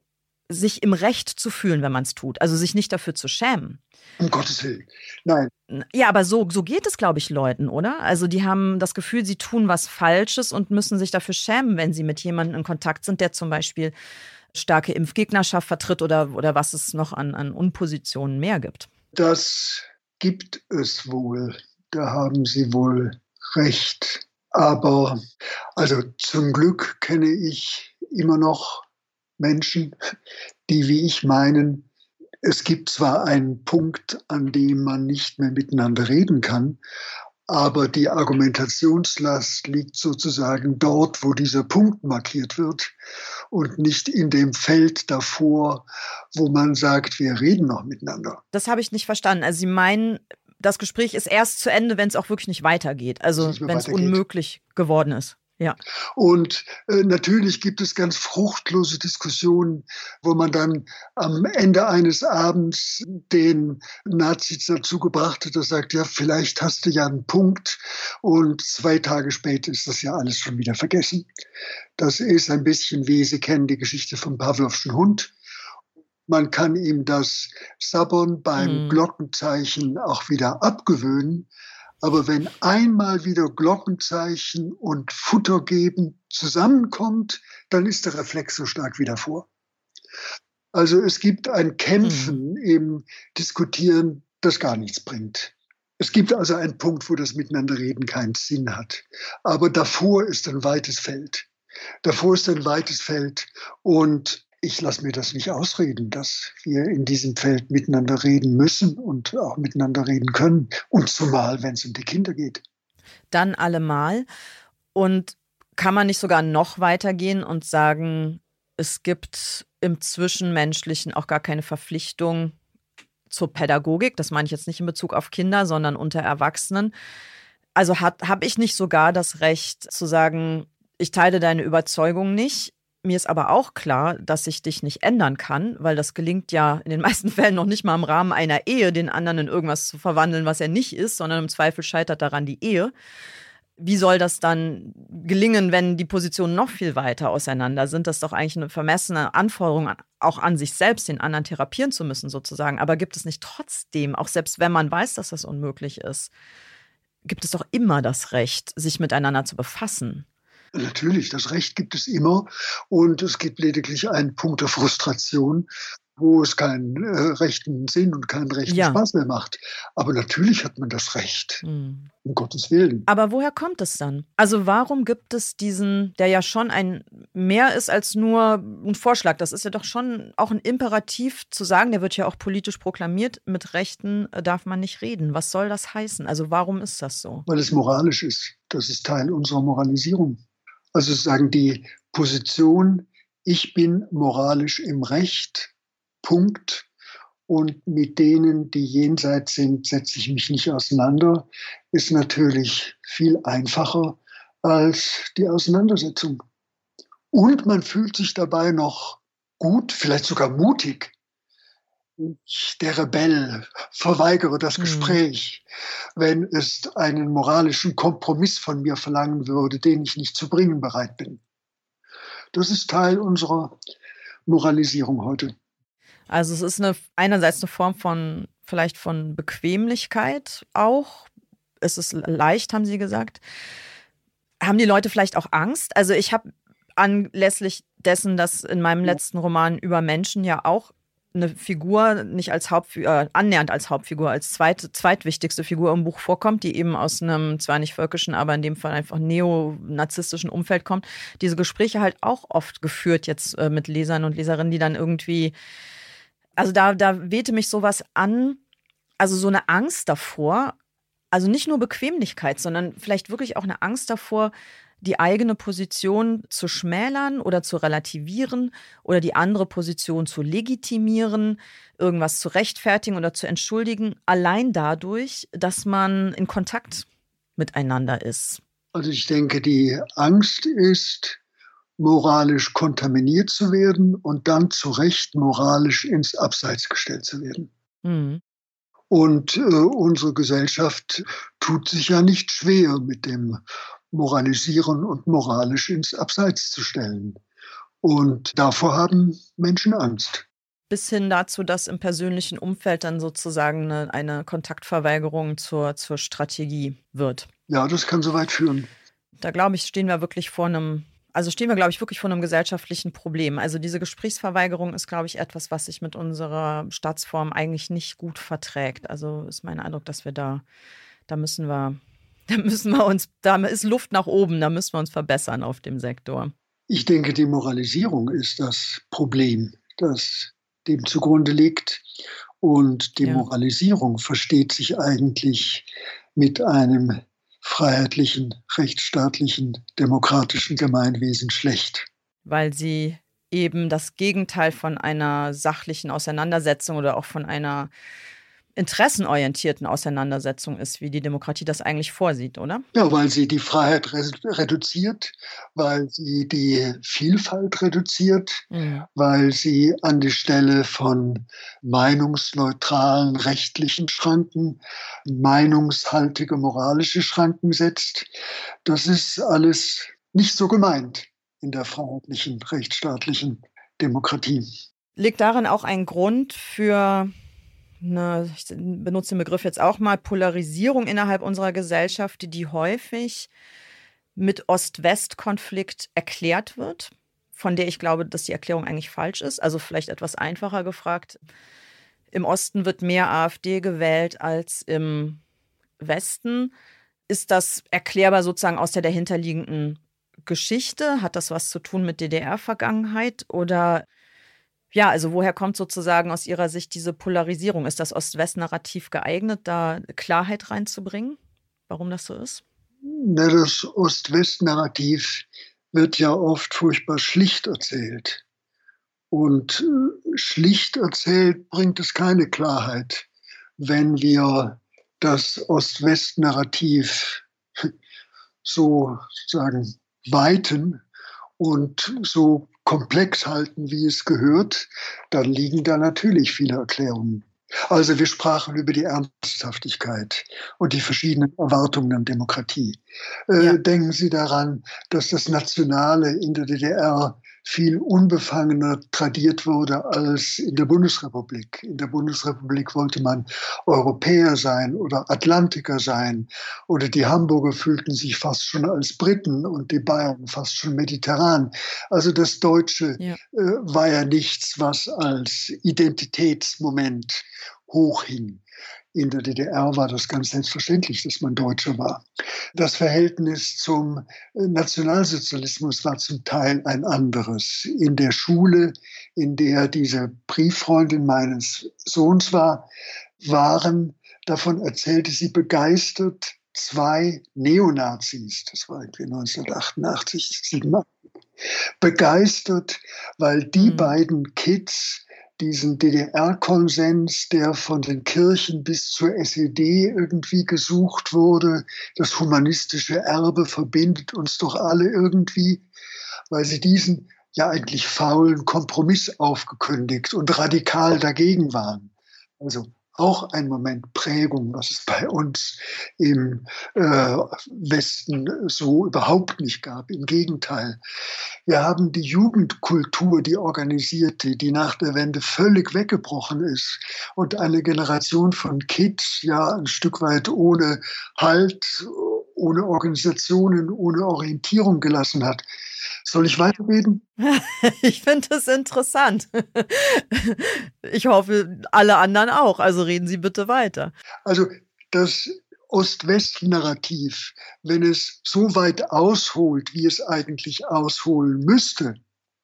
sich im Recht zu fühlen, wenn man es tut. Also sich nicht dafür zu schämen. Um Gottes Willen. Nein. Ja, aber so, so geht es, glaube ich, Leuten, oder? Also die haben das Gefühl, sie tun was Falsches und müssen sich dafür schämen, wenn sie mit jemandem in Kontakt sind, der zum Beispiel starke Impfgegnerschaft vertritt oder, oder was es noch an, an Unpositionen mehr gibt. Das gibt es wohl. Da haben Sie wohl recht. Aber also zum Glück kenne ich immer noch Menschen, die wie ich meinen, es gibt zwar einen Punkt, an dem man nicht mehr miteinander reden kann, Aber die Argumentationslast liegt sozusagen dort, wo dieser Punkt markiert wird und nicht in dem Feld davor, wo man sagt, wir reden noch miteinander. Das habe ich nicht verstanden. Also Sie meinen, das Gespräch ist erst zu Ende, wenn es auch wirklich nicht weitergeht. Also wenn es unmöglich geworden ist. Ja. Und äh, natürlich gibt es ganz fruchtlose Diskussionen, wo man dann am Ende eines Abends den Nazis dazu gebracht hat, dass sagt, ja, vielleicht hast du ja einen Punkt und zwei Tage später ist das ja alles schon wieder vergessen. Das ist ein bisschen wie Sie kennen die Geschichte vom Pavlovschen Hund. Man kann ihm das Sabbern beim mhm. Glockenzeichen auch wieder abgewöhnen. Aber wenn einmal wieder Glockenzeichen und Futter geben zusammenkommt, dann ist der Reflex so stark wieder vor. Also es gibt ein Kämpfen mhm. im Diskutieren, das gar nichts bringt. Es gibt also einen Punkt, wo das Miteinanderreden keinen Sinn hat. Aber davor ist ein weites Feld. Davor ist ein weites Feld und ich lasse mir das nicht ausreden, dass wir in diesem Feld miteinander reden müssen und auch miteinander reden können. Und zumal, wenn es um die Kinder geht. Dann allemal. Und kann man nicht sogar noch weitergehen und sagen, es gibt im Zwischenmenschlichen auch gar keine Verpflichtung zur Pädagogik. Das meine ich jetzt nicht in Bezug auf Kinder, sondern unter Erwachsenen. Also habe ich nicht sogar das Recht zu sagen, ich teile deine Überzeugung nicht, mir ist aber auch klar, dass ich dich nicht ändern kann, weil das gelingt ja in den (laughs) meisten Fällen noch nicht mal im Rahmen einer Ehe, den anderen in irgendwas zu verwandeln, was er nicht ist, sondern im Zweifel scheitert daran die Ehe. Wie soll das dann gelingen, wenn die Positionen noch viel weiter auseinander sind? Das ist doch eigentlich eine vermessene Anforderung auch an sich selbst, den anderen therapieren zu müssen, sozusagen. Aber gibt es nicht trotzdem, auch selbst wenn man weiß, dass das unmöglich ist, gibt es doch immer das Recht, sich miteinander zu befassen? Natürlich, das Recht gibt es immer und es gibt lediglich einen Punkt der Frustration, wo es keinen äh, rechten Sinn und keinen rechten ja. Spaß mehr macht. Aber natürlich hat man das Recht, mhm. um Gottes Willen. Aber woher kommt es dann? Also warum gibt es diesen, der ja schon ein mehr ist als nur ein Vorschlag, das ist ja doch schon auch ein Imperativ zu sagen, der wird ja auch politisch proklamiert, mit Rechten äh, darf man nicht reden. Was soll das heißen? Also warum ist das so? Weil es moralisch ist. Das ist Teil unserer Moralisierung. Also sozusagen die Position, ich bin moralisch im Recht, Punkt. Und mit denen, die jenseits sind, setze ich mich nicht auseinander, ist natürlich viel einfacher als die Auseinandersetzung. Und man fühlt sich dabei noch gut, vielleicht sogar mutig, ich, der Rebell, verweigere das mhm. Gespräch, mhm. wenn es einen moralischen Kompromiss von mir verlangen würde, den ich nicht zu bringen bereit bin. Das ist Teil unserer Moralisierung heute. Also es ist eine, einerseits eine Form von vielleicht von Bequemlichkeit auch. Es ist leicht, haben Sie gesagt. Haben die Leute vielleicht auch Angst? Also ich habe anlässlich dessen, dass in meinem letzten Roman über Menschen ja auch eine Figur nicht als Hauptfigur, äh, annähernd als Hauptfigur, als zweit, zweitwichtigste Figur im Buch vorkommt, die eben aus einem zwar nicht völkischen, aber in dem Fall einfach neonazistischen Umfeld kommt, diese Gespräche halt auch oft geführt jetzt äh, mit Lesern und Leserinnen, die dann irgendwie, also da, da wehte mich sowas an, also so eine Angst davor, also nicht nur Bequemlichkeit, sondern vielleicht wirklich auch eine Angst davor, die eigene Position zu schmälern oder zu relativieren oder die andere Position zu legitimieren, irgendwas zu rechtfertigen oder zu entschuldigen, allein dadurch, dass man in Kontakt miteinander ist. Also ich denke, die Angst ist, moralisch kontaminiert zu werden und dann zu Recht moralisch ins Abseits gestellt zu werden. Mhm. Und äh, unsere Gesellschaft tut sich ja nicht schwer mit dem moralisieren und moralisch ins Abseits zu stellen. Und davor haben Menschen Angst. Bis hin dazu, dass im persönlichen Umfeld dann sozusagen eine, eine Kontaktverweigerung zur, zur Strategie wird. Ja, das kann so weit führen. Da glaube ich, stehen wir wirklich vor einem also stehen wir, glaube ich, wirklich vor einem gesellschaftlichen Problem. Also diese Gesprächsverweigerung ist, glaube ich, etwas, was sich mit unserer Staatsform eigentlich nicht gut verträgt. Also ist mein Eindruck, dass wir da, da müssen wir da müssen wir uns, da ist Luft nach oben, da müssen wir uns verbessern auf dem Sektor. Ich denke, die Moralisierung ist das Problem, das dem zugrunde liegt. Und die ja. Moralisierung versteht sich eigentlich mit einem freiheitlichen, rechtsstaatlichen, demokratischen Gemeinwesen schlecht. Weil sie eben das Gegenteil von einer sachlichen Auseinandersetzung oder auch von einer interessenorientierten Auseinandersetzung ist, wie die Demokratie das eigentlich vorsieht, oder? Ja, weil sie die Freiheit reduziert, weil sie die Vielfalt reduziert, mhm. weil sie an die Stelle von meinungsneutralen rechtlichen Schranken meinungshaltige moralische Schranken setzt. Das ist alles nicht so gemeint in der freiheitlichen, rechtsstaatlichen Demokratie. Liegt darin auch ein Grund für eine, ich benutze den Begriff jetzt auch mal, Polarisierung innerhalb unserer Gesellschaft, die häufig mit Ost-West-Konflikt erklärt wird, von der ich glaube, dass die Erklärung eigentlich falsch ist. Also vielleicht etwas einfacher gefragt. Im Osten wird mehr AfD gewählt als im Westen. Ist das erklärbar sozusagen aus der dahinterliegenden Geschichte? Hat das was zu tun mit DDR-Vergangenheit? Oder ja, also woher kommt sozusagen aus Ihrer Sicht diese Polarisierung? Ist das Ost-West-Narrativ geeignet, da Klarheit reinzubringen, warum das so ist? Na, das Ost-West-Narrativ wird ja oft furchtbar schlicht erzählt. Und äh, schlicht erzählt bringt es keine Klarheit, wenn wir das Ost-West-Narrativ (laughs) so sozusagen weiten und so komplex halten, wie es gehört, dann liegen da natürlich viele Erklärungen. Also wir sprachen über die Ernsthaftigkeit und die verschiedenen Erwartungen an Demokratie. Äh, ja. Denken Sie daran, dass das Nationale in der DDR viel unbefangener tradiert wurde als in der Bundesrepublik. In der Bundesrepublik wollte man Europäer sein oder Atlantiker sein oder die Hamburger fühlten sich fast schon als Briten und die Bayern fast schon mediterran. Also das Deutsche ja. Äh, war ja nichts, was als Identitätsmoment hochhing. In der DDR war das ganz selbstverständlich, dass man Deutscher war. Das Verhältnis zum äh, Nationalsozialismus war zum Teil ein anderes. In der Schule, in der diese Brieffreundin meines Sohns war, waren, davon erzählte sie begeistert, zwei Neonazis, das war irgendwie 1988, 87, begeistert, weil die mhm. beiden Kids diesen DDR-Konsens, der von den Kirchen bis zur SED irgendwie gesucht wurde. Das humanistische Erbe verbindet uns doch alle irgendwie, weil sie diesen ja eigentlich faulen Kompromiss aufgekündigt und radikal dagegen waren. Also auch ein Moment Prägung, was es bei uns im äh, Westen so überhaupt nicht gab. Im Gegenteil. Wir haben die Jugendkultur, die organisierte, die nach der Wende völlig weggebrochen ist und eine Generation von Kids ja ein Stück weit ohne Halt, ohne Organisationen, ohne Orientierung gelassen hat. Soll ich weiterreden? (laughs) ich finde es interessant. (laughs) Ich hoffe, alle anderen auch. Also reden Sie bitte weiter. Also das Ost-West-Narrativ, wenn es so weit ausholt, wie es eigentlich ausholen müsste,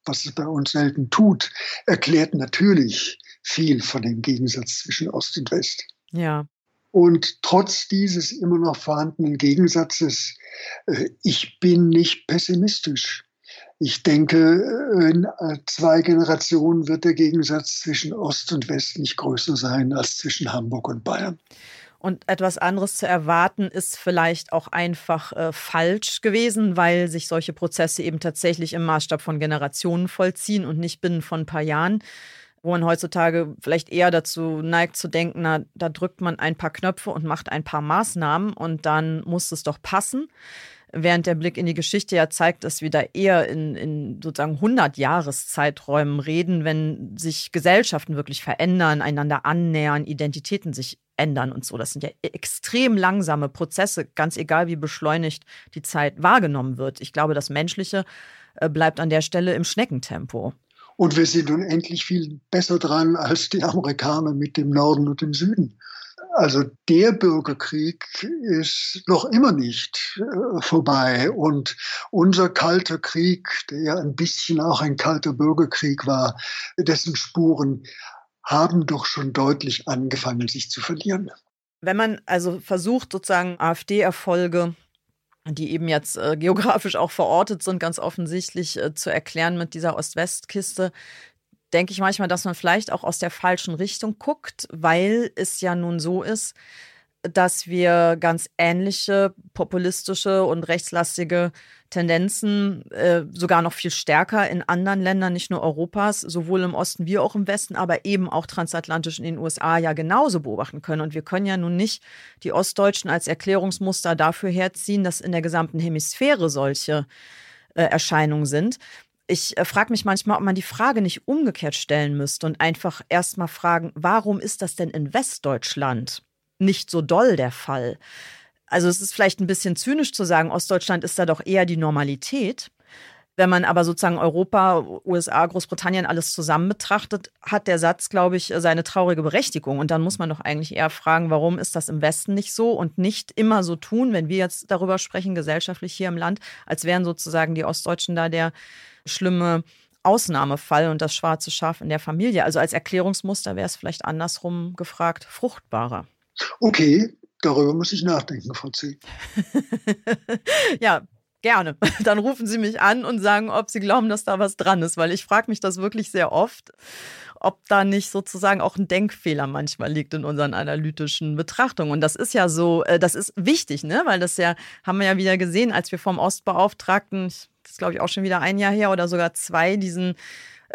was es bei uns selten tut, erklärt natürlich viel von dem Gegensatz zwischen Ost und West. Ja. Und trotz dieses immer noch vorhandenen Gegensatzes, äh, ich bin nicht pessimistisch. Ich denke, in äh, zwei Generationen wird der Gegensatz zwischen Ost und West nicht größer sein als zwischen Hamburg und Bayern. Und etwas anderes zu erwarten, ist vielleicht auch einfach äh, falsch gewesen, weil sich solche Prozesse eben tatsächlich im Maßstab von Generationen vollziehen und nicht binnen von ein paar Jahren wo man heutzutage vielleicht eher dazu neigt zu denken, na, da drückt man ein paar Knöpfe und macht ein paar Maßnahmen und dann muss es doch passen während der Blick in die Geschichte ja zeigt, dass wir da eher in, in sozusagen 100 Jahreszeiträumen reden, wenn sich Gesellschaften wirklich verändern, einander annähern, Identitäten sich ändern und so. Das sind ja extrem langsame Prozesse, ganz egal wie beschleunigt die Zeit wahrgenommen wird. Ich glaube, das Menschliche äh, bleibt an der Stelle im Schneckentempo. Und wir sind unendlich viel besser dran als die Amerikaner mit dem Norden und dem Süden. Also der Bürgerkrieg ist noch immer nicht äh, vorbei. Und unser kalter Krieg, der ja ein bisschen auch ein kalter Bürgerkrieg war, dessen Spuren haben doch schon deutlich angefangen, sich zu verlieren. Wenn man also versucht, sozusagen AfD-Erfolge die eben jetzt äh, geografisch auch verortet sind, ganz offensichtlich äh, zu erklären mit dieser Ost-West-Kiste, denke ich manchmal, dass man vielleicht auch aus der falschen Richtung guckt, weil es ja nun so ist, dass wir ganz ähnliche populistische und rechtslastige Tendenzen äh, sogar noch viel stärker in anderen Ländern, nicht nur Europas, sowohl im Osten wie auch im Westen, aber eben auch transatlantisch in den USA ja genauso beobachten können. Und wir können ja nun nicht die Ostdeutschen als Erklärungsmuster dafür herziehen, dass in der gesamten Hemisphäre solche äh, Erscheinungen sind. Ich äh, frage mich manchmal, ob man die Frage nicht umgekehrt stellen müsste und einfach erstmal fragen, warum ist das denn in Westdeutschland? nicht so doll der Fall. Also es ist vielleicht ein bisschen zynisch zu sagen, Ostdeutschland ist da doch eher die Normalität. Wenn man aber sozusagen Europa, USA, Großbritannien alles zusammen betrachtet, hat der Satz, glaube ich, seine traurige Berechtigung. Und dann muss man doch eigentlich eher fragen, warum ist das im Westen nicht so und nicht immer so tun, wenn wir jetzt darüber sprechen, gesellschaftlich hier im Land, als wären sozusagen die Ostdeutschen da der schlimme Ausnahmefall und das schwarze Schaf in der Familie. Also als Erklärungsmuster wäre es vielleicht andersrum gefragt, fruchtbarer. Okay, darüber muss ich nachdenken, Frau C. (laughs) ja, gerne. (laughs) Dann rufen Sie mich an und sagen, ob Sie glauben, dass da was dran ist, weil ich frage mich das wirklich sehr oft, ob da nicht sozusagen auch ein Denkfehler manchmal liegt in unseren analytischen Betrachtungen. Und das ist ja so, äh, das ist wichtig, ne? weil das ja, haben wir ja wieder gesehen, als wir vom Ostbeauftragten, das ist glaube ich auch schon wieder ein Jahr her oder sogar zwei, diesen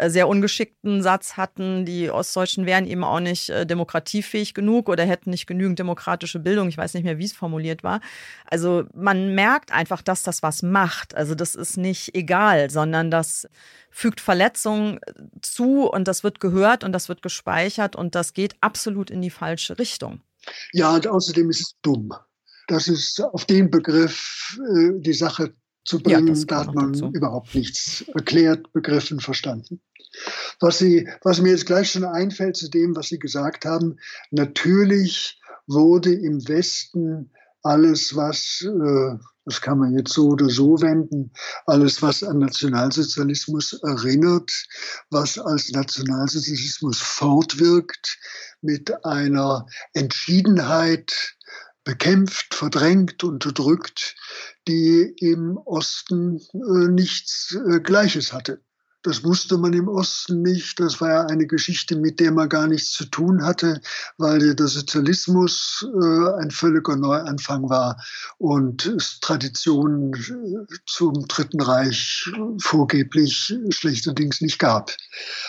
sehr ungeschickten Satz hatten, die Ostdeutschen wären eben auch nicht äh, demokratiefähig genug oder hätten nicht genügend demokratische Bildung. Ich weiß nicht mehr, wie es formuliert war. Also man merkt einfach, dass das was macht. Also das ist nicht egal, sondern das fügt Verletzungen äh, zu und das wird gehört und das wird gespeichert und das geht absolut in die falsche Richtung. Ja, und außerdem ist es dumm. Das ist auf den Begriff äh, die Sache zu bringen. Ja, da hat man dazu. überhaupt nichts erklärt, begriffen, verstanden. Was, Sie, was mir jetzt gleich schon einfällt zu dem, was Sie gesagt haben, natürlich wurde im Westen alles, was, äh, das kann man jetzt so oder so wenden, alles, was an Nationalsozialismus erinnert, was als Nationalsozialismus fortwirkt, mit einer Entschiedenheit bekämpft, verdrängt, unterdrückt, die im Osten äh, nichts äh, Gleiches hatte. Das wusste man im Osten nicht. Das war ja eine Geschichte, mit der man gar nichts zu tun hatte, weil der Sozialismus äh, ein völliger Neuanfang war und es Traditionen äh, zum Dritten Reich vorgeblich schlechterdings nicht gab.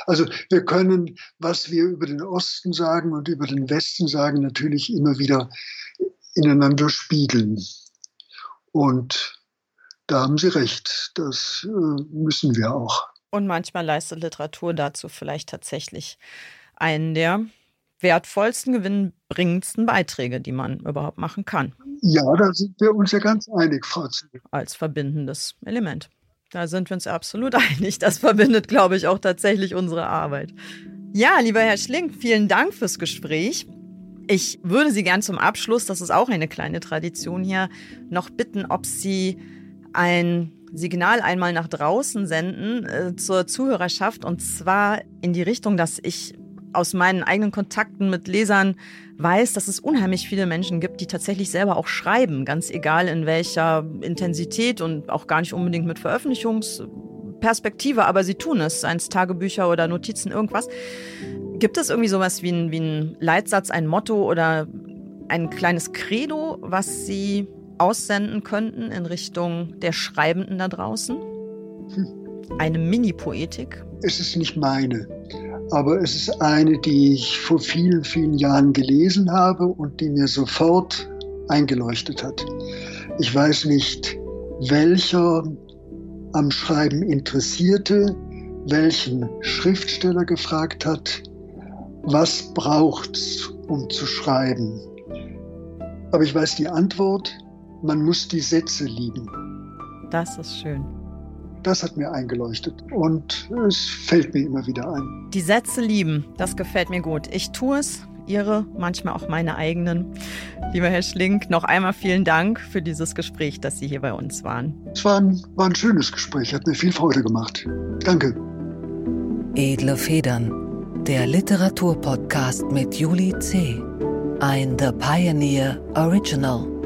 Also wir können, was wir über den Osten sagen und über den Westen sagen, natürlich immer wieder ineinander spiegeln. Und da haben Sie recht, das äh, müssen wir auch. Und manchmal leistet Literatur dazu vielleicht tatsächlich einen der wertvollsten, gewinnbringendsten Beiträge, die man überhaupt machen kann. Ja, da sind wir uns ja ganz einig, Frau Züge. Als verbindendes Element. Da sind wir uns absolut (laughs) einig. Das verbindet, glaube ich, auch tatsächlich unsere Arbeit. Ja, lieber Herr Schlink, vielen Dank fürs Gespräch. Ich würde Sie gern zum Abschluss, das ist auch eine kleine Tradition hier, noch bitten, ob Sie ein Signal einmal nach draußen senden äh, zur Zuhörerschaft und zwar in die Richtung, dass ich aus meinen eigenen Kontakten mit Lesern weiß, dass es unheimlich viele Menschen gibt, die tatsächlich selber auch schreiben, ganz egal in welcher Intensität und auch gar nicht unbedingt mit Veröffentlichungsperspektive, aber sie tun es, seien es Tagebücher oder Notizen, irgendwas. Gibt es irgendwie sowas wie ein, wie ein Leitsatz, ein Motto oder ein kleines Credo, was Sie aussenden könnten in Richtung der Schreibenden da draußen? Hm. Eine Mini-Poetik? Es ist nicht meine, aber es ist eine, die ich vor vielen, vielen Jahren gelesen habe und die mir sofort eingeleuchtet hat. Ich weiß nicht, welcher am Schreiben Interessierte, welchen Schriftsteller gefragt hat, was braucht's, um zu schreiben? Aber ich weiß die Antwort, man muss die Sätze lieben. Das ist schön. Das hat mir eingeleuchtet und es fällt mir immer wieder ein. Die Sätze lieben, das gefällt mir gut. Ich tue es, Ihre, manchmal auch meine eigenen. Lieber Herr Schlink, noch einmal vielen Dank für dieses Gespräch, dass Sie hier bei uns waren. Es war ein, war ein schönes Gespräch, hat mir viel Freude gemacht. Danke. Edle Federn der Literaturpodcast mit Juli C. Ein The Pioneer Original.